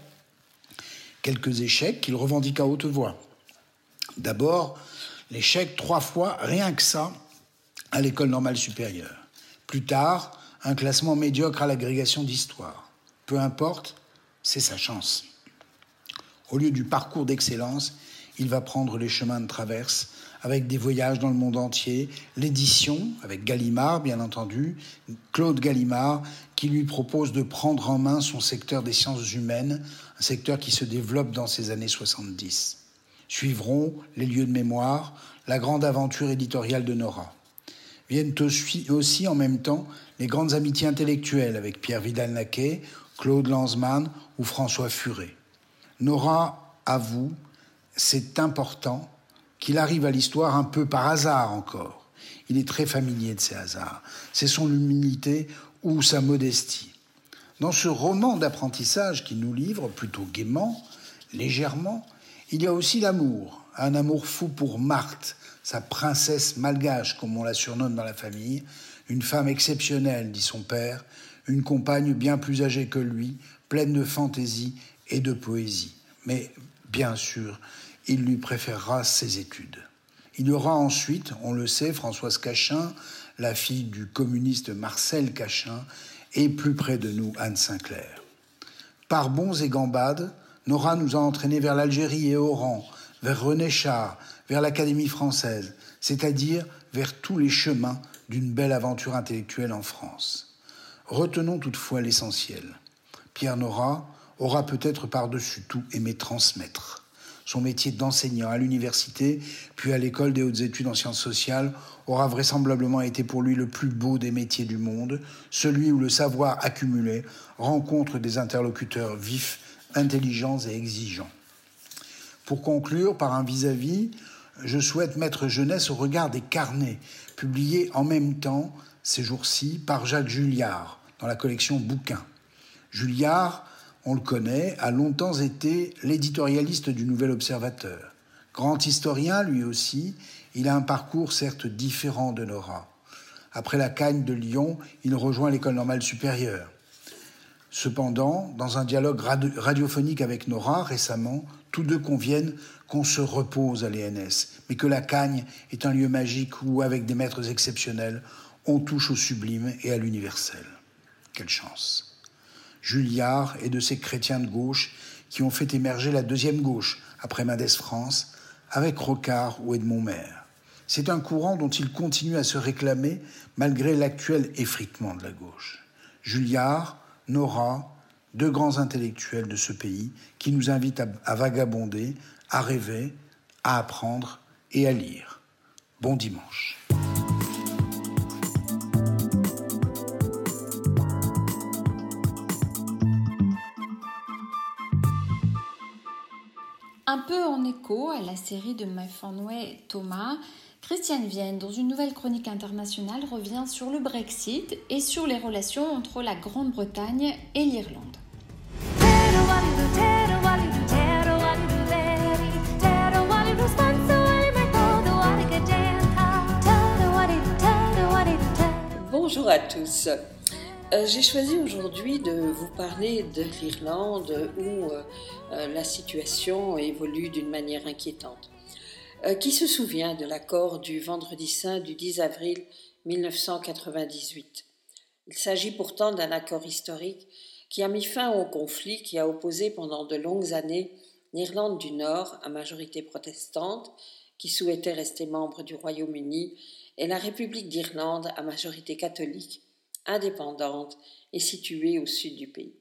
quelques échecs qu'il revendiqua à haute voix. D'abord, l'échec trois fois, rien que ça, à l'école normale supérieure. Plus tard, un classement médiocre à l'agrégation d'histoire. Peu importe, c'est sa chance. Au lieu du parcours d'excellence, il va prendre les chemins de traverse avec des voyages dans le monde entier, l'édition avec Gallimard bien entendu, Claude Gallimard qui lui propose de prendre en main son secteur des sciences humaines, un secteur qui se développe dans ces années 70. Suivront les lieux de mémoire, la grande aventure éditoriale de Nora. Viennent aussi, en même temps les grandes amitiés intellectuelles avec Pierre Vidal-Naquet, Claude Lanzmann ou François Furet. Nora avoue, c'est important, qu'il arrive à l'histoire un peu par hasard encore. Il est très familier de ces hasards. C'est son humilité ou sa modestie. Dans ce roman d'apprentissage qui nous livre, plutôt gaiement, légèrement, il y a aussi l'amour, un amour fou pour Marthe, sa princesse malgache, comme on la surnomme dans la famille, une femme exceptionnelle, dit son père, une compagne bien plus âgée que lui, pleine de fantaisie et de poésie. Mais, bien sûr, il lui préférera ses études. Il y aura ensuite, on le sait, Françoise Cachin, la fille du communiste Marcel Cachin, et plus près de nous, Anne Sinclair. Par bons et gambades, Nora nous a entraînés vers l'Algérie et Oran, vers René Char, vers l'Académie française, c'est-à-dire vers tous les chemins d'une belle aventure intellectuelle en France. Retenons toutefois l'essentiel. Pierre Nora aura peut-être par-dessus tout aimé transmettre. Son métier d'enseignant à l'université, puis à l'école des hautes études en sciences sociales, aura vraisemblablement été pour lui le plus beau des métiers du monde, celui où le savoir accumulé rencontre des interlocuteurs vifs, intelligents et exigeants. Pour conclure par un vis-à-vis, je souhaite mettre jeunesse au regard des carnets, publiés en même temps ces jours-ci par Jacques Julliard dans la collection Bouquins. Julliard on le connaît, a longtemps été l'éditorialiste du Nouvel Observateur. Grand historien lui aussi, il a un parcours certes différent de Nora. Après la Cagne de Lyon, il rejoint l'école normale supérieure. Cependant, dans un dialogue radiophonique avec Nora récemment, tous deux conviennent qu'on se repose à l'ENS, mais que la Cagne est un lieu magique où, avec des maîtres exceptionnels, on touche au sublime et à l'universel. Quelle chance! Julliard et de ces chrétiens de gauche qui ont fait émerger la deuxième gauche après Mendès France, avec Rocard ou Edmond Maire. C'est un courant dont il continue à se réclamer malgré l'actuel effritement de la gauche. Julliard, Nora, deux grands intellectuels de ce pays qui nous invitent à, à vagabonder, à rêver, à apprendre et à lire. Bon dimanche. En écho à la série de Fanway Thomas, Christiane Vienne, dans une nouvelle chronique internationale, revient sur le Brexit et sur les relations entre la Grande-Bretagne et l'Irlande. Bonjour à tous. Euh, j'ai choisi aujourd'hui de vous parler de l'Irlande où euh, la situation évolue d'une manière inquiétante. qui se souvient de l'accord du vendredi saint du 10 avril 1998 Il s'agit pourtant d'un accord historique qui a mis fin au conflit qui a opposé pendant de longues années l'Irlande du Nord, à majorité protestante, qui souhaitait rester membre du Royaume-Uni, et la République d'Irlande, à majorité catholique, indépendante et située au sud du pays.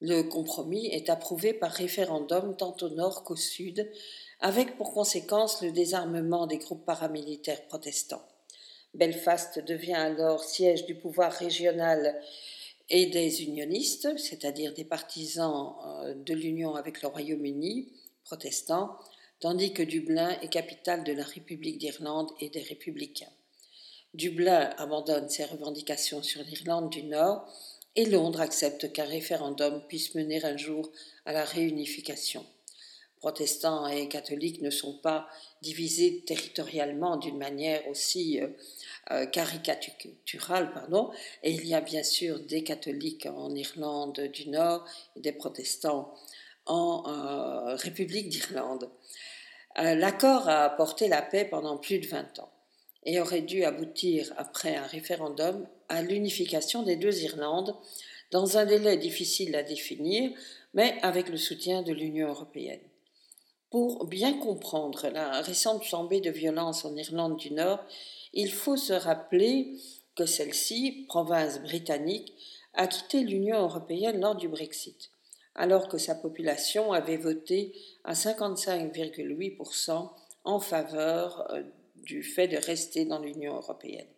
Le compromis est approuvé par référendum tant au nord qu'au sud, avec pour conséquence le désarmement des groupes paramilitaires protestants. Belfast devient alors siège du pouvoir régional et des unionistes, c'est-à-dire des partisans euh, de l'union avec le Royaume-Uni, protestants, tandis que Dublin est capitale de la République d'Irlande et des républicains. Dublin abandonne ses revendications sur l'Irlande du Nord et Londres accepte qu'un référendum puisse mener un jour à la réunification. Protestants et catholiques ne sont pas divisés territorialement d'une manière aussi euh, euh, caricaturale, pardon, et il y a bien sûr des catholiques en Irlande du Nord et des protestants en euh, République d'Irlande. L'accord a apporté la paix pendant plus de 20 ans et aurait dû aboutir, après un référendum, à l'unification des deux Irlandes dans un délai difficile à définir, mais avec le soutien de l'Union européenne. Pour bien comprendre la récente flambée de violence en Irlande du Nord, il faut se rappeler que celle-ci, province britannique, a quitté l'Union européenne lors du Brexit, alors que sa population avait voté à 55,8% en faveur euh, du fait de rester dans l'Union européenne,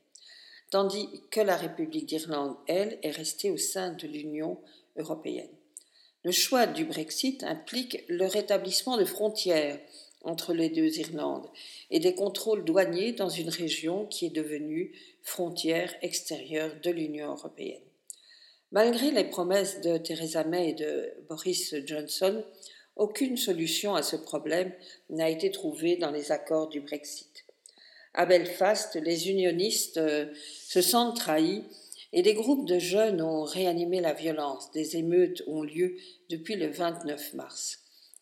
tandis que la République d'Irlande, elle, est restée au sein de l'Union européenne. Le choix du Brexit implique le rétablissement de frontières entre les deux Irlandes et des contrôles douaniers dans une région qui est devenue frontière extérieure de l'Union européenne. Malgré les promesses de Theresa May et de Boris Johnson, aucune solution à ce problème n'a été trouvée dans les accords du Brexit. À Belfast, les unionistes euh, se sentent trahis et des groupes de jeunes ont réanimé la violence. Des émeutes ont lieu depuis le 29 mars.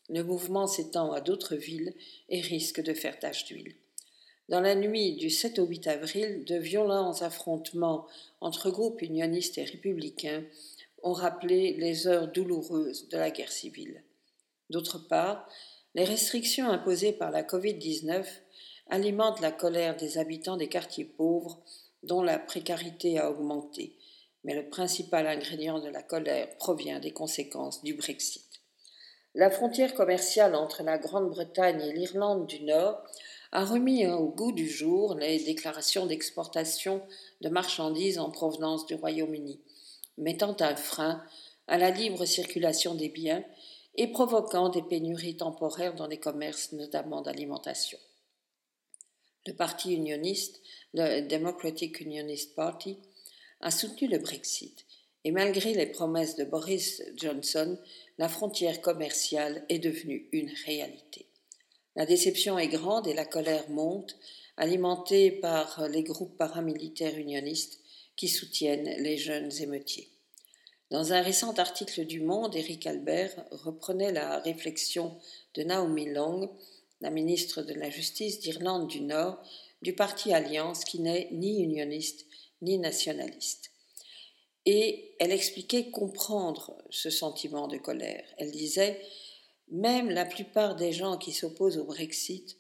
Le mouvement s'étend à d'autres villes et risque de faire tache d'huile. Dans la nuit du 7 au 8 avril, de violents affrontements entre groupes unionistes et républicains ont rappelé les heures douloureuses de la guerre civile. D'autre part, les restrictions imposées par la Covid-19 alimentent la colère des habitants des quartiers pauvres dont la précarité a augmenté, mais le principal ingrédient de la colère provient des conséquences du Brexit. La frontière commerciale entre la Grande-Bretagne et l'Irlande du Nord a remis au goût du jour les déclarations d'exportation de marchandises en provenance du Royaume-Uni, mettant un frein à la libre circulation des biens et provoquant des pénuries temporaires dans les commerces, notamment d'alimentation. Le parti unioniste, le Democratic Unionist Party, a soutenu le Brexit, et malgré les promesses de Boris Johnson, la frontière commerciale est devenue une réalité. La déception est grande et la colère monte, alimentée par les groupes paramilitaires unionistes qui soutiennent les jeunes émeutiers. Dans un récent article du Monde, Eric Albert reprenait la réflexion de Naomi Long, la ministre de la Justice d'Irlande du Nord, du parti Alliance qui n'est ni unioniste ni nationaliste. Et elle expliquait comprendre ce sentiment de colère. Elle disait Même la plupart des gens qui s'opposent au Brexit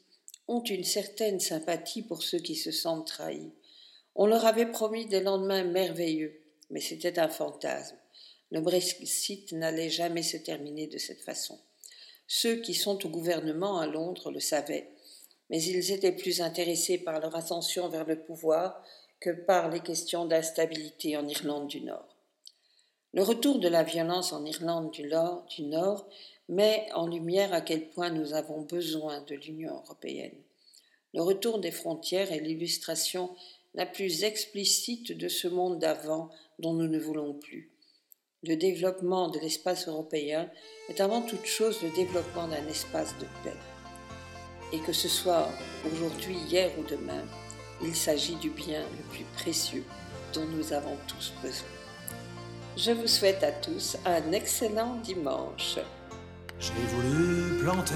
ont une certaine sympathie pour ceux qui se sentent trahis. On leur avait promis des lendemains merveilleux, mais c'était un fantasme. Le Brexit n'allait jamais se terminer de cette façon. Ceux qui sont au gouvernement à Londres le savaient, mais ils étaient plus intéressés par leur ascension vers le pouvoir que par les questions d'instabilité en Irlande du Nord. Le retour de la violence en Irlande du Nord, met en lumière à quel point nous avons besoin de l'Union européenne. Le retour des frontières est l'illustration la plus explicite de ce monde d'avant dont nous ne voulons plus. Le développement de l'espace européen est avant toute chose le développement d'un espace de paix. Et que ce soit aujourd'hui, hier ou demain, il s'agit du bien le plus précieux dont nous avons tous besoin. Je vous souhaite à tous un excellent dimanche. J'ai voulu planter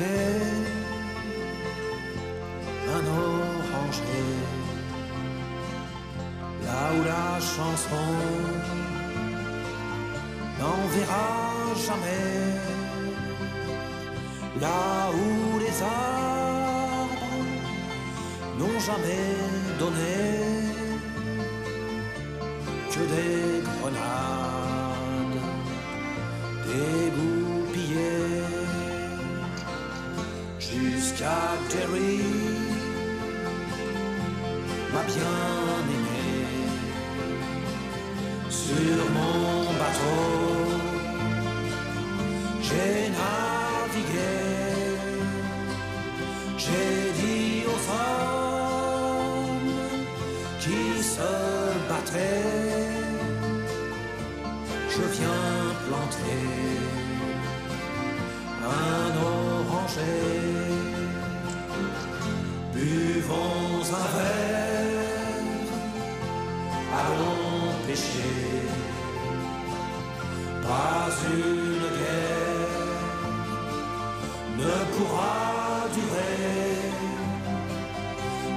un oranger là où la chanson n'en jamais, là où les arbres n'ont jamais donné que des grenades dégoupillées jusqu'à Terry, ma bien-aimée, sur mon bateau. J'ai navigué, j'ai dit aux hommes qui se battraient, je viens planter un oranger. Buvons un verre, allons pêcher, pourra durer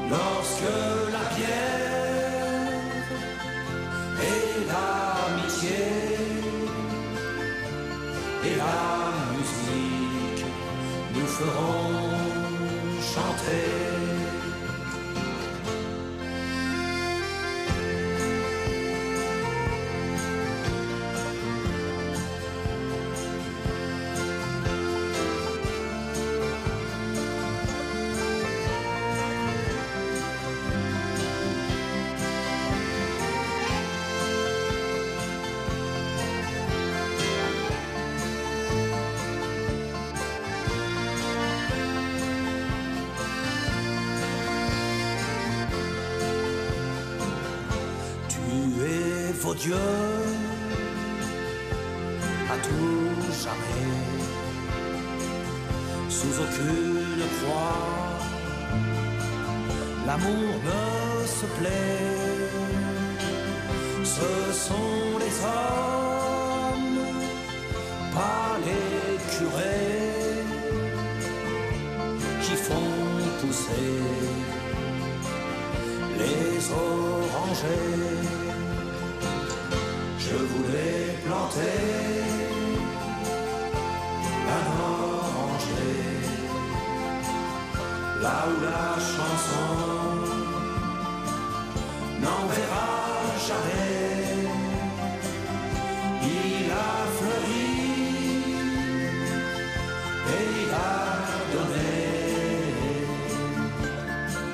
lorsque la pierre et l'amitié et la musique nous feront chanter. Vos dieux à tout jamais, sous aucune croix, l'amour ne se plaît. Ce sont les hommes, pas les curés, qui font pousser les orangers. Je voulais planter un oranger là où la chanson n'enverra jamais. Il a fleuri et il a donné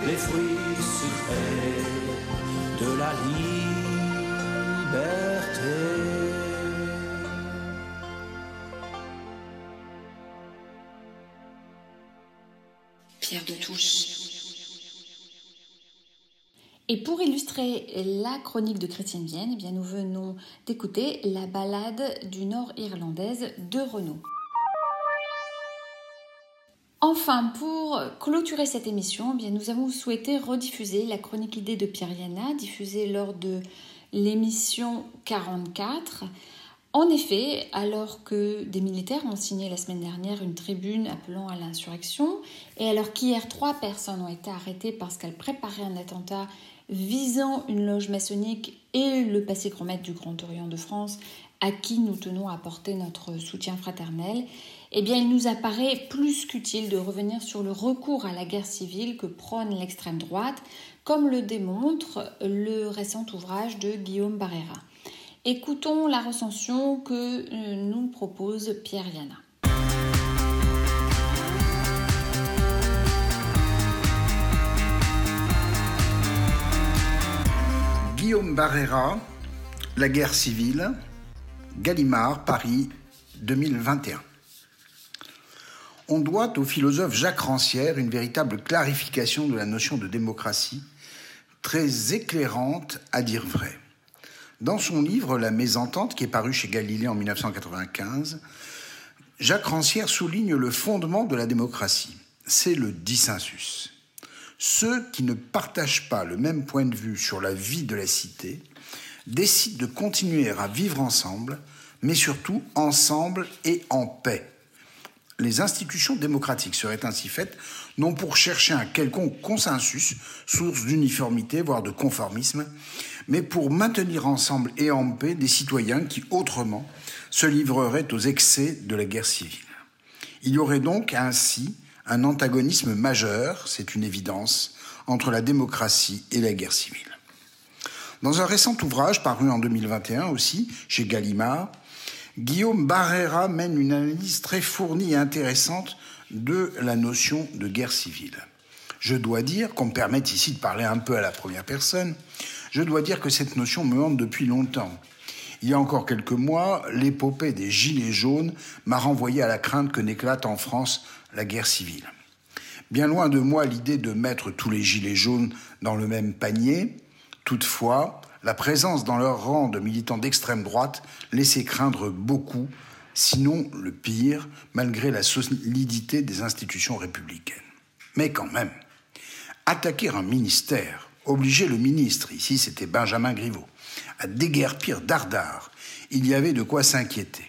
les fruits sucrés de la liberté. Pierre de Touche. Et pour illustrer la chronique de Chrétienne Vienne, eh bien nous venons d'écouter la ballade du Nord irlandaise de Renaud. Enfin, pour clôturer cette émission, eh bien, nous avons souhaité rediffuser la chronique idée de Pierre Yana, diffusée lors de l'émission 44. En effet, alors que des militaires ont signé la semaine dernière une tribune appelant à l'insurrection, et alors qu'hier trois personnes ont été arrêtées parce qu'elles préparaient un attentat visant une loge maçonnique et le passé maître du Grand Orient de France, à qui nous tenons à apporter notre soutien fraternel, eh bien il nous apparaît plus qu'utile de revenir sur le recours à la guerre civile que prône l'extrême droite, comme le démontre le récent ouvrage de Guillaume Barrera. Écoutons la recension que euh, nous propose Pierre Yana. Guillaume Barrera, La guerre civile, Gallimard, Paris, 2021. On doit au philosophe Jacques Rancière une véritable clarification de la notion de démocratie, très éclairante à dire vrai. Dans son livre La mésentente, qui est paru chez Galilée en 1995, Jacques Rancière souligne le fondement de la démocratie. C'est le dissensus. Ceux qui ne partagent pas le même point de vue sur la vie de la cité décident de continuer à vivre ensemble, mais surtout ensemble et en paix. Les institutions démocratiques seraient ainsi faites non pour chercher un quelconque consensus, source d'uniformité, voire de conformisme, mais pour maintenir ensemble et en paix des citoyens qui, autrement, se livreraient aux excès de la guerre civile. Il y aurait donc ainsi un antagonisme majeur, c'est une évidence, entre la démocratie et la guerre civile. Dans un récent ouvrage paru en 2021 aussi, chez Gallimard, Guillaume Barrera mène une analyse très fournie et intéressante de la notion de guerre civile. Je dois dire, qu'on me permette ici de parler un peu à la première personne, je dois dire que cette notion me hante depuis longtemps. Il y a encore quelques mois, l'épopée des Gilets jaunes m'a renvoyé à la crainte que n'éclate en France la guerre civile. Bien loin de moi l'idée de mettre tous les Gilets jaunes dans le même panier, toutefois, la présence dans leur rang de militants d'extrême droite laissait craindre beaucoup, sinon le pire, malgré la solidité des institutions républicaines. Mais quand même, attaquer un ministère, obliger le ministre, ici c'était Benjamin Griveaux, à déguerpir dardard, il y avait de quoi s'inquiéter.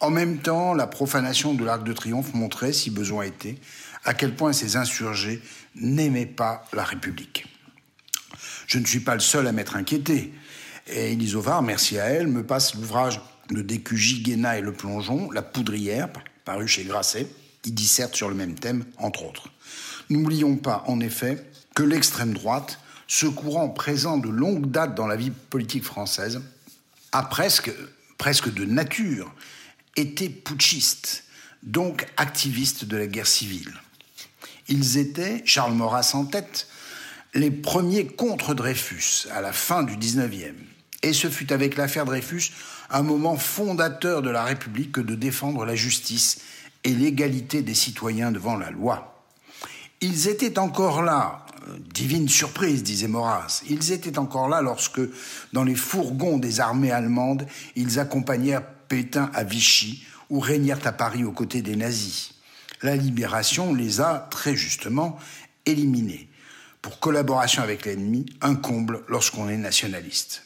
En même temps, la profanation de l'Arc de Triomphe montrait, si besoin était, à quel point ces insurgés n'aimaient pas la République. Je ne suis pas le seul à m'être inquiété. Et Élise Ovard, merci à elle, me passe l'ouvrage de DQJ Guéna et le plongeon, La poudrière, paru chez Grasset, qui disserte sur le même thème, entre autres. N'oublions pas, en effet, que l'extrême droite, ce courant présent de longue date dans la vie politique française, a presque, presque de nature été putschiste, donc activiste de la guerre civile. Ils étaient, Charles Maurras en tête, les premiers contre Dreyfus à la fin du 19e. Et ce fut avec l'affaire Dreyfus un moment fondateur de la République que de défendre la justice et l'égalité des citoyens devant la loi. Ils étaient encore là, divine surprise, disait Maurras. Ils étaient encore là lorsque, dans les fourgons des armées allemandes, ils accompagnèrent Pétain à Vichy, ou régnèrent à Paris aux côtés des nazis. La libération les a, très justement, éliminés. Pour collaboration avec l'ennemi, un comble lorsqu'on est nationaliste.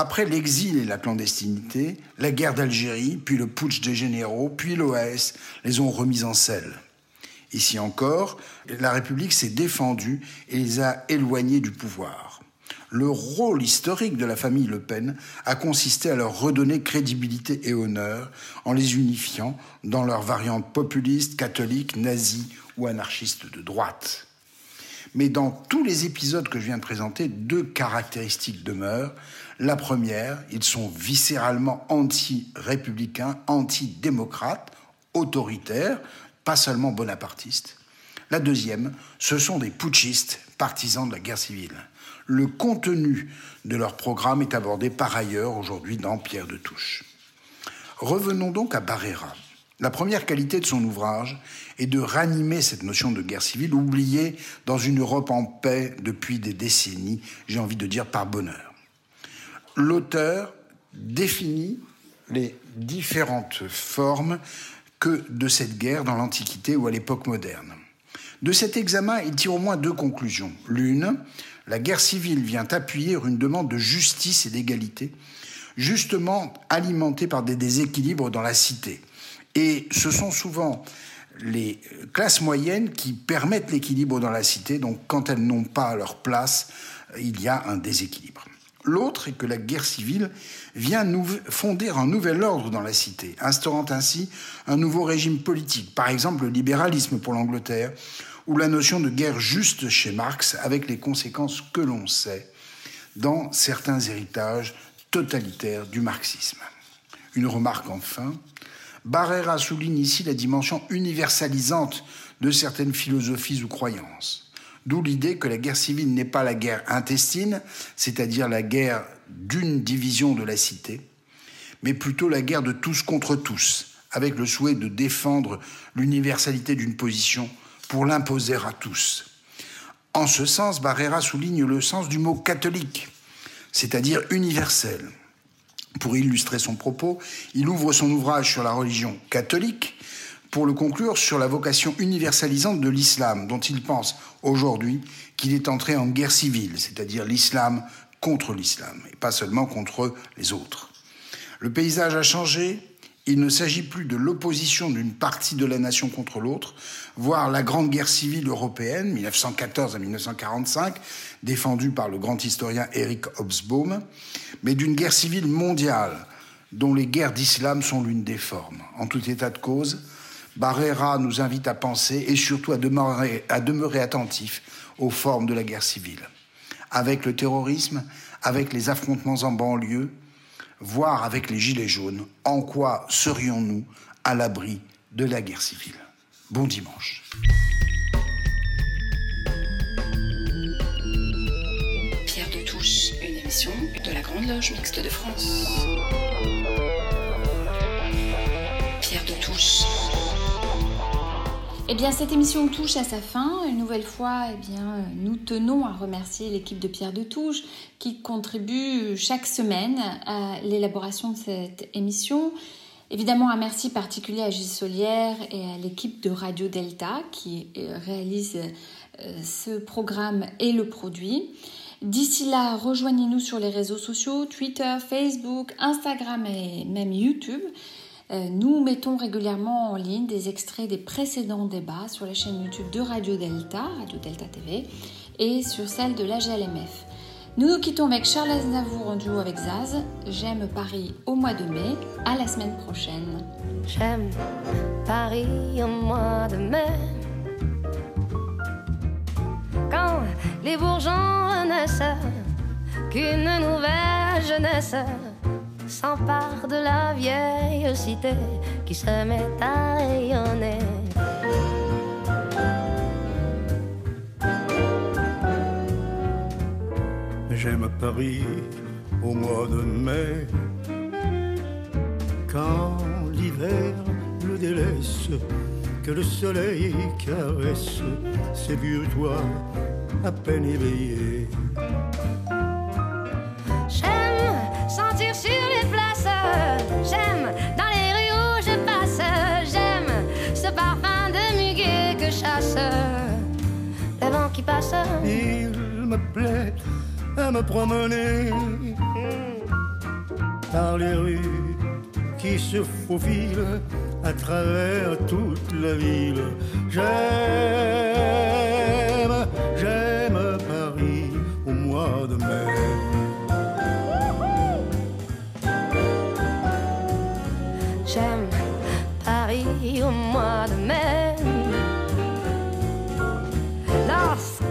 Après l'exil et la clandestinité, la guerre d'Algérie, puis le putsch des généraux, puis l'OAS les ont remis en selle. Ici encore, la République s'est défendue et les a éloignés du pouvoir. Le rôle historique de la famille Le Pen a consisté à leur redonner crédibilité et honneur en les unifiant dans leurs variantes populistes, catholiques, nazies ou anarchistes de droite. Mais dans tous les épisodes que je viens de présenter, deux caractéristiques demeurent. La première, ils sont viscéralement anti-républicains, anti-démocrates, autoritaires, pas seulement bonapartistes. La deuxième, ce sont des putschistes, partisans de la guerre civile. Le contenu de leur programme est abordé par ailleurs aujourd'hui dans Pierre de Touche. Revenons donc à Barrera. La première qualité de son ouvrage est de ranimer cette notion de guerre civile oubliée dans une Europe en paix depuis des décennies, j'ai envie de dire par bonheur. L'auteur définit les différentes formes que de cette guerre dans l'Antiquité ou à l'époque moderne. De cet examen, il tire au moins deux conclusions. L'une, la guerre civile vient appuyer une demande de justice et d'égalité, justement alimentée par des déséquilibres dans la cité. Et ce sont souvent les classes moyennes qui permettent l'équilibre dans la cité, donc quand elles n'ont pas leur place, il y a un déséquilibre. L'autre est que la guerre civile vient fonder un nouvel ordre dans la cité, instaurant ainsi un nouveau régime politique, par exemple le libéralisme pour l'Angleterre, ou la notion de guerre juste chez Marx, avec les conséquences que l'on sait dans certains héritages totalitaires du marxisme. Une remarque enfin, Barrera souligne ici la dimension universalisante de certaines philosophies ou croyances. D'où l'idée que la guerre civile n'est pas la guerre intestine, c'est-à-dire la guerre d'une division de la cité, mais plutôt la guerre de tous contre tous, avec le souhait de défendre l'universalité d'une position pour l'imposer à tous. En ce sens, Barrera souligne le sens du mot catholique, c'est-à-dire universel. Pour illustrer son propos, il ouvre son ouvrage sur la religion catholique pour le conclure sur la vocation universalisante de l'islam, dont il pense aujourd'hui qu'il est entré en guerre civile, c'est-à-dire l'islam contre l'islam, et pas seulement contre les autres. Le paysage a changé, il ne s'agit plus de l'opposition d'une partie de la nation contre l'autre, voire la grande guerre civile européenne, 1914 à 1945, défendue par le grand historien Eric Hobsbawm, mais d'une guerre civile mondiale, dont les guerres d'islam sont l'une des formes. En tout état de cause, Barrera nous invite à penser et surtout à demeurer, à demeurer attentif aux formes de la guerre civile. Avec le terrorisme, avec les affrontements en banlieue, voire avec les gilets jaunes, en quoi serions-nous à l'abri de la guerre civile? Bon dimanche. Pierre de Touche, une émission de la Grande Loge Mixte de France. Eh bien, cette émission touche à sa fin. Une nouvelle fois, eh bien, nous tenons à remercier l'équipe de Pierre de Touche qui contribue chaque semaine à l'élaboration de cette émission. Évidemment, un merci particulier à Gilles Solière et à l'équipe de Radio Delta qui réalise euh, ce programme et le produit. D'ici là, rejoignez-nous sur les réseaux sociaux, Twitter, Facebook, Instagram et même YouTube. Euh, nous mettons régulièrement en ligne des extraits des précédents débats sur la chaîne YouTube de Radio Delta, Radio Delta TV, et sur celle de la GLMF. Nous nous quittons avec Charles Aznavour en duo avec Zaz. J'aime Paris au mois de mai. À la semaine prochaine. J'aime Paris au mois de mai. Quand les bourgeons naissent, qu'une nouvelle jeunesse s'empare de la vieille cité qui se met à rayonner. J'aime Paris au mois de mai, quand l'hiver le délaisse, que le soleil caresse ses vieux toits à peine éveillé. Passe. Il me plaît à me promener par les rues qui se faufilent à travers toute la ville. J'aime, j'aime Paris au mois de mai. J'aime Paris au mois de mai.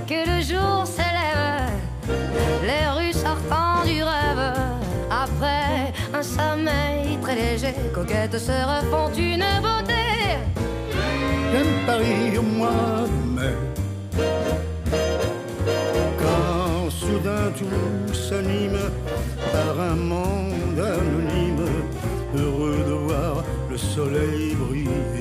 Lorsque le jour se lève, les rues sortant du rêve, après un sommeil très léger, coquettes se refont une beauté. J'aime Paris au mois de mai. Quand soudain tout s'anime par un monde anonyme, heureux de voir le soleil briller.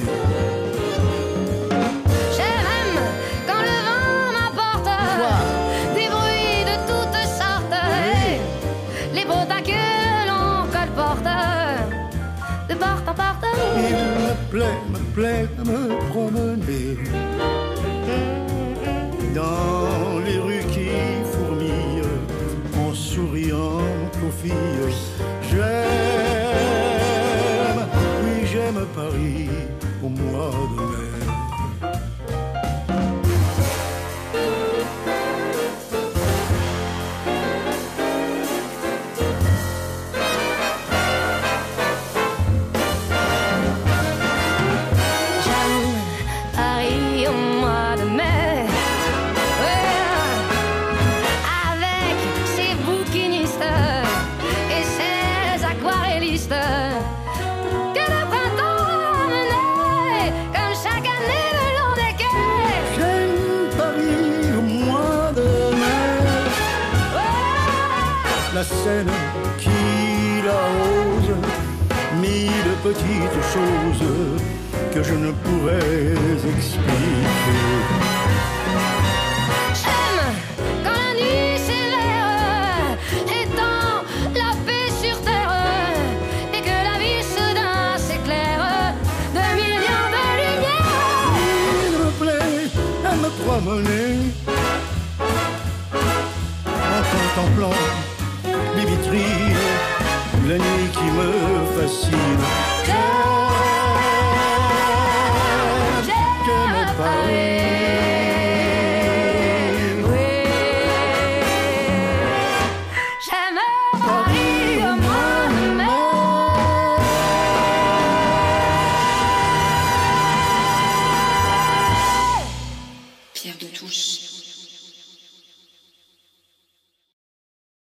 Que je ne pourrais expliquer. J'aime quand la nuit s'éveille, étend la paix sur terre, et que la vie soudain s'éclaire de millions de lumières. Il me plaît à me promener en contemplant les vitrines, la nuit qui me fascine.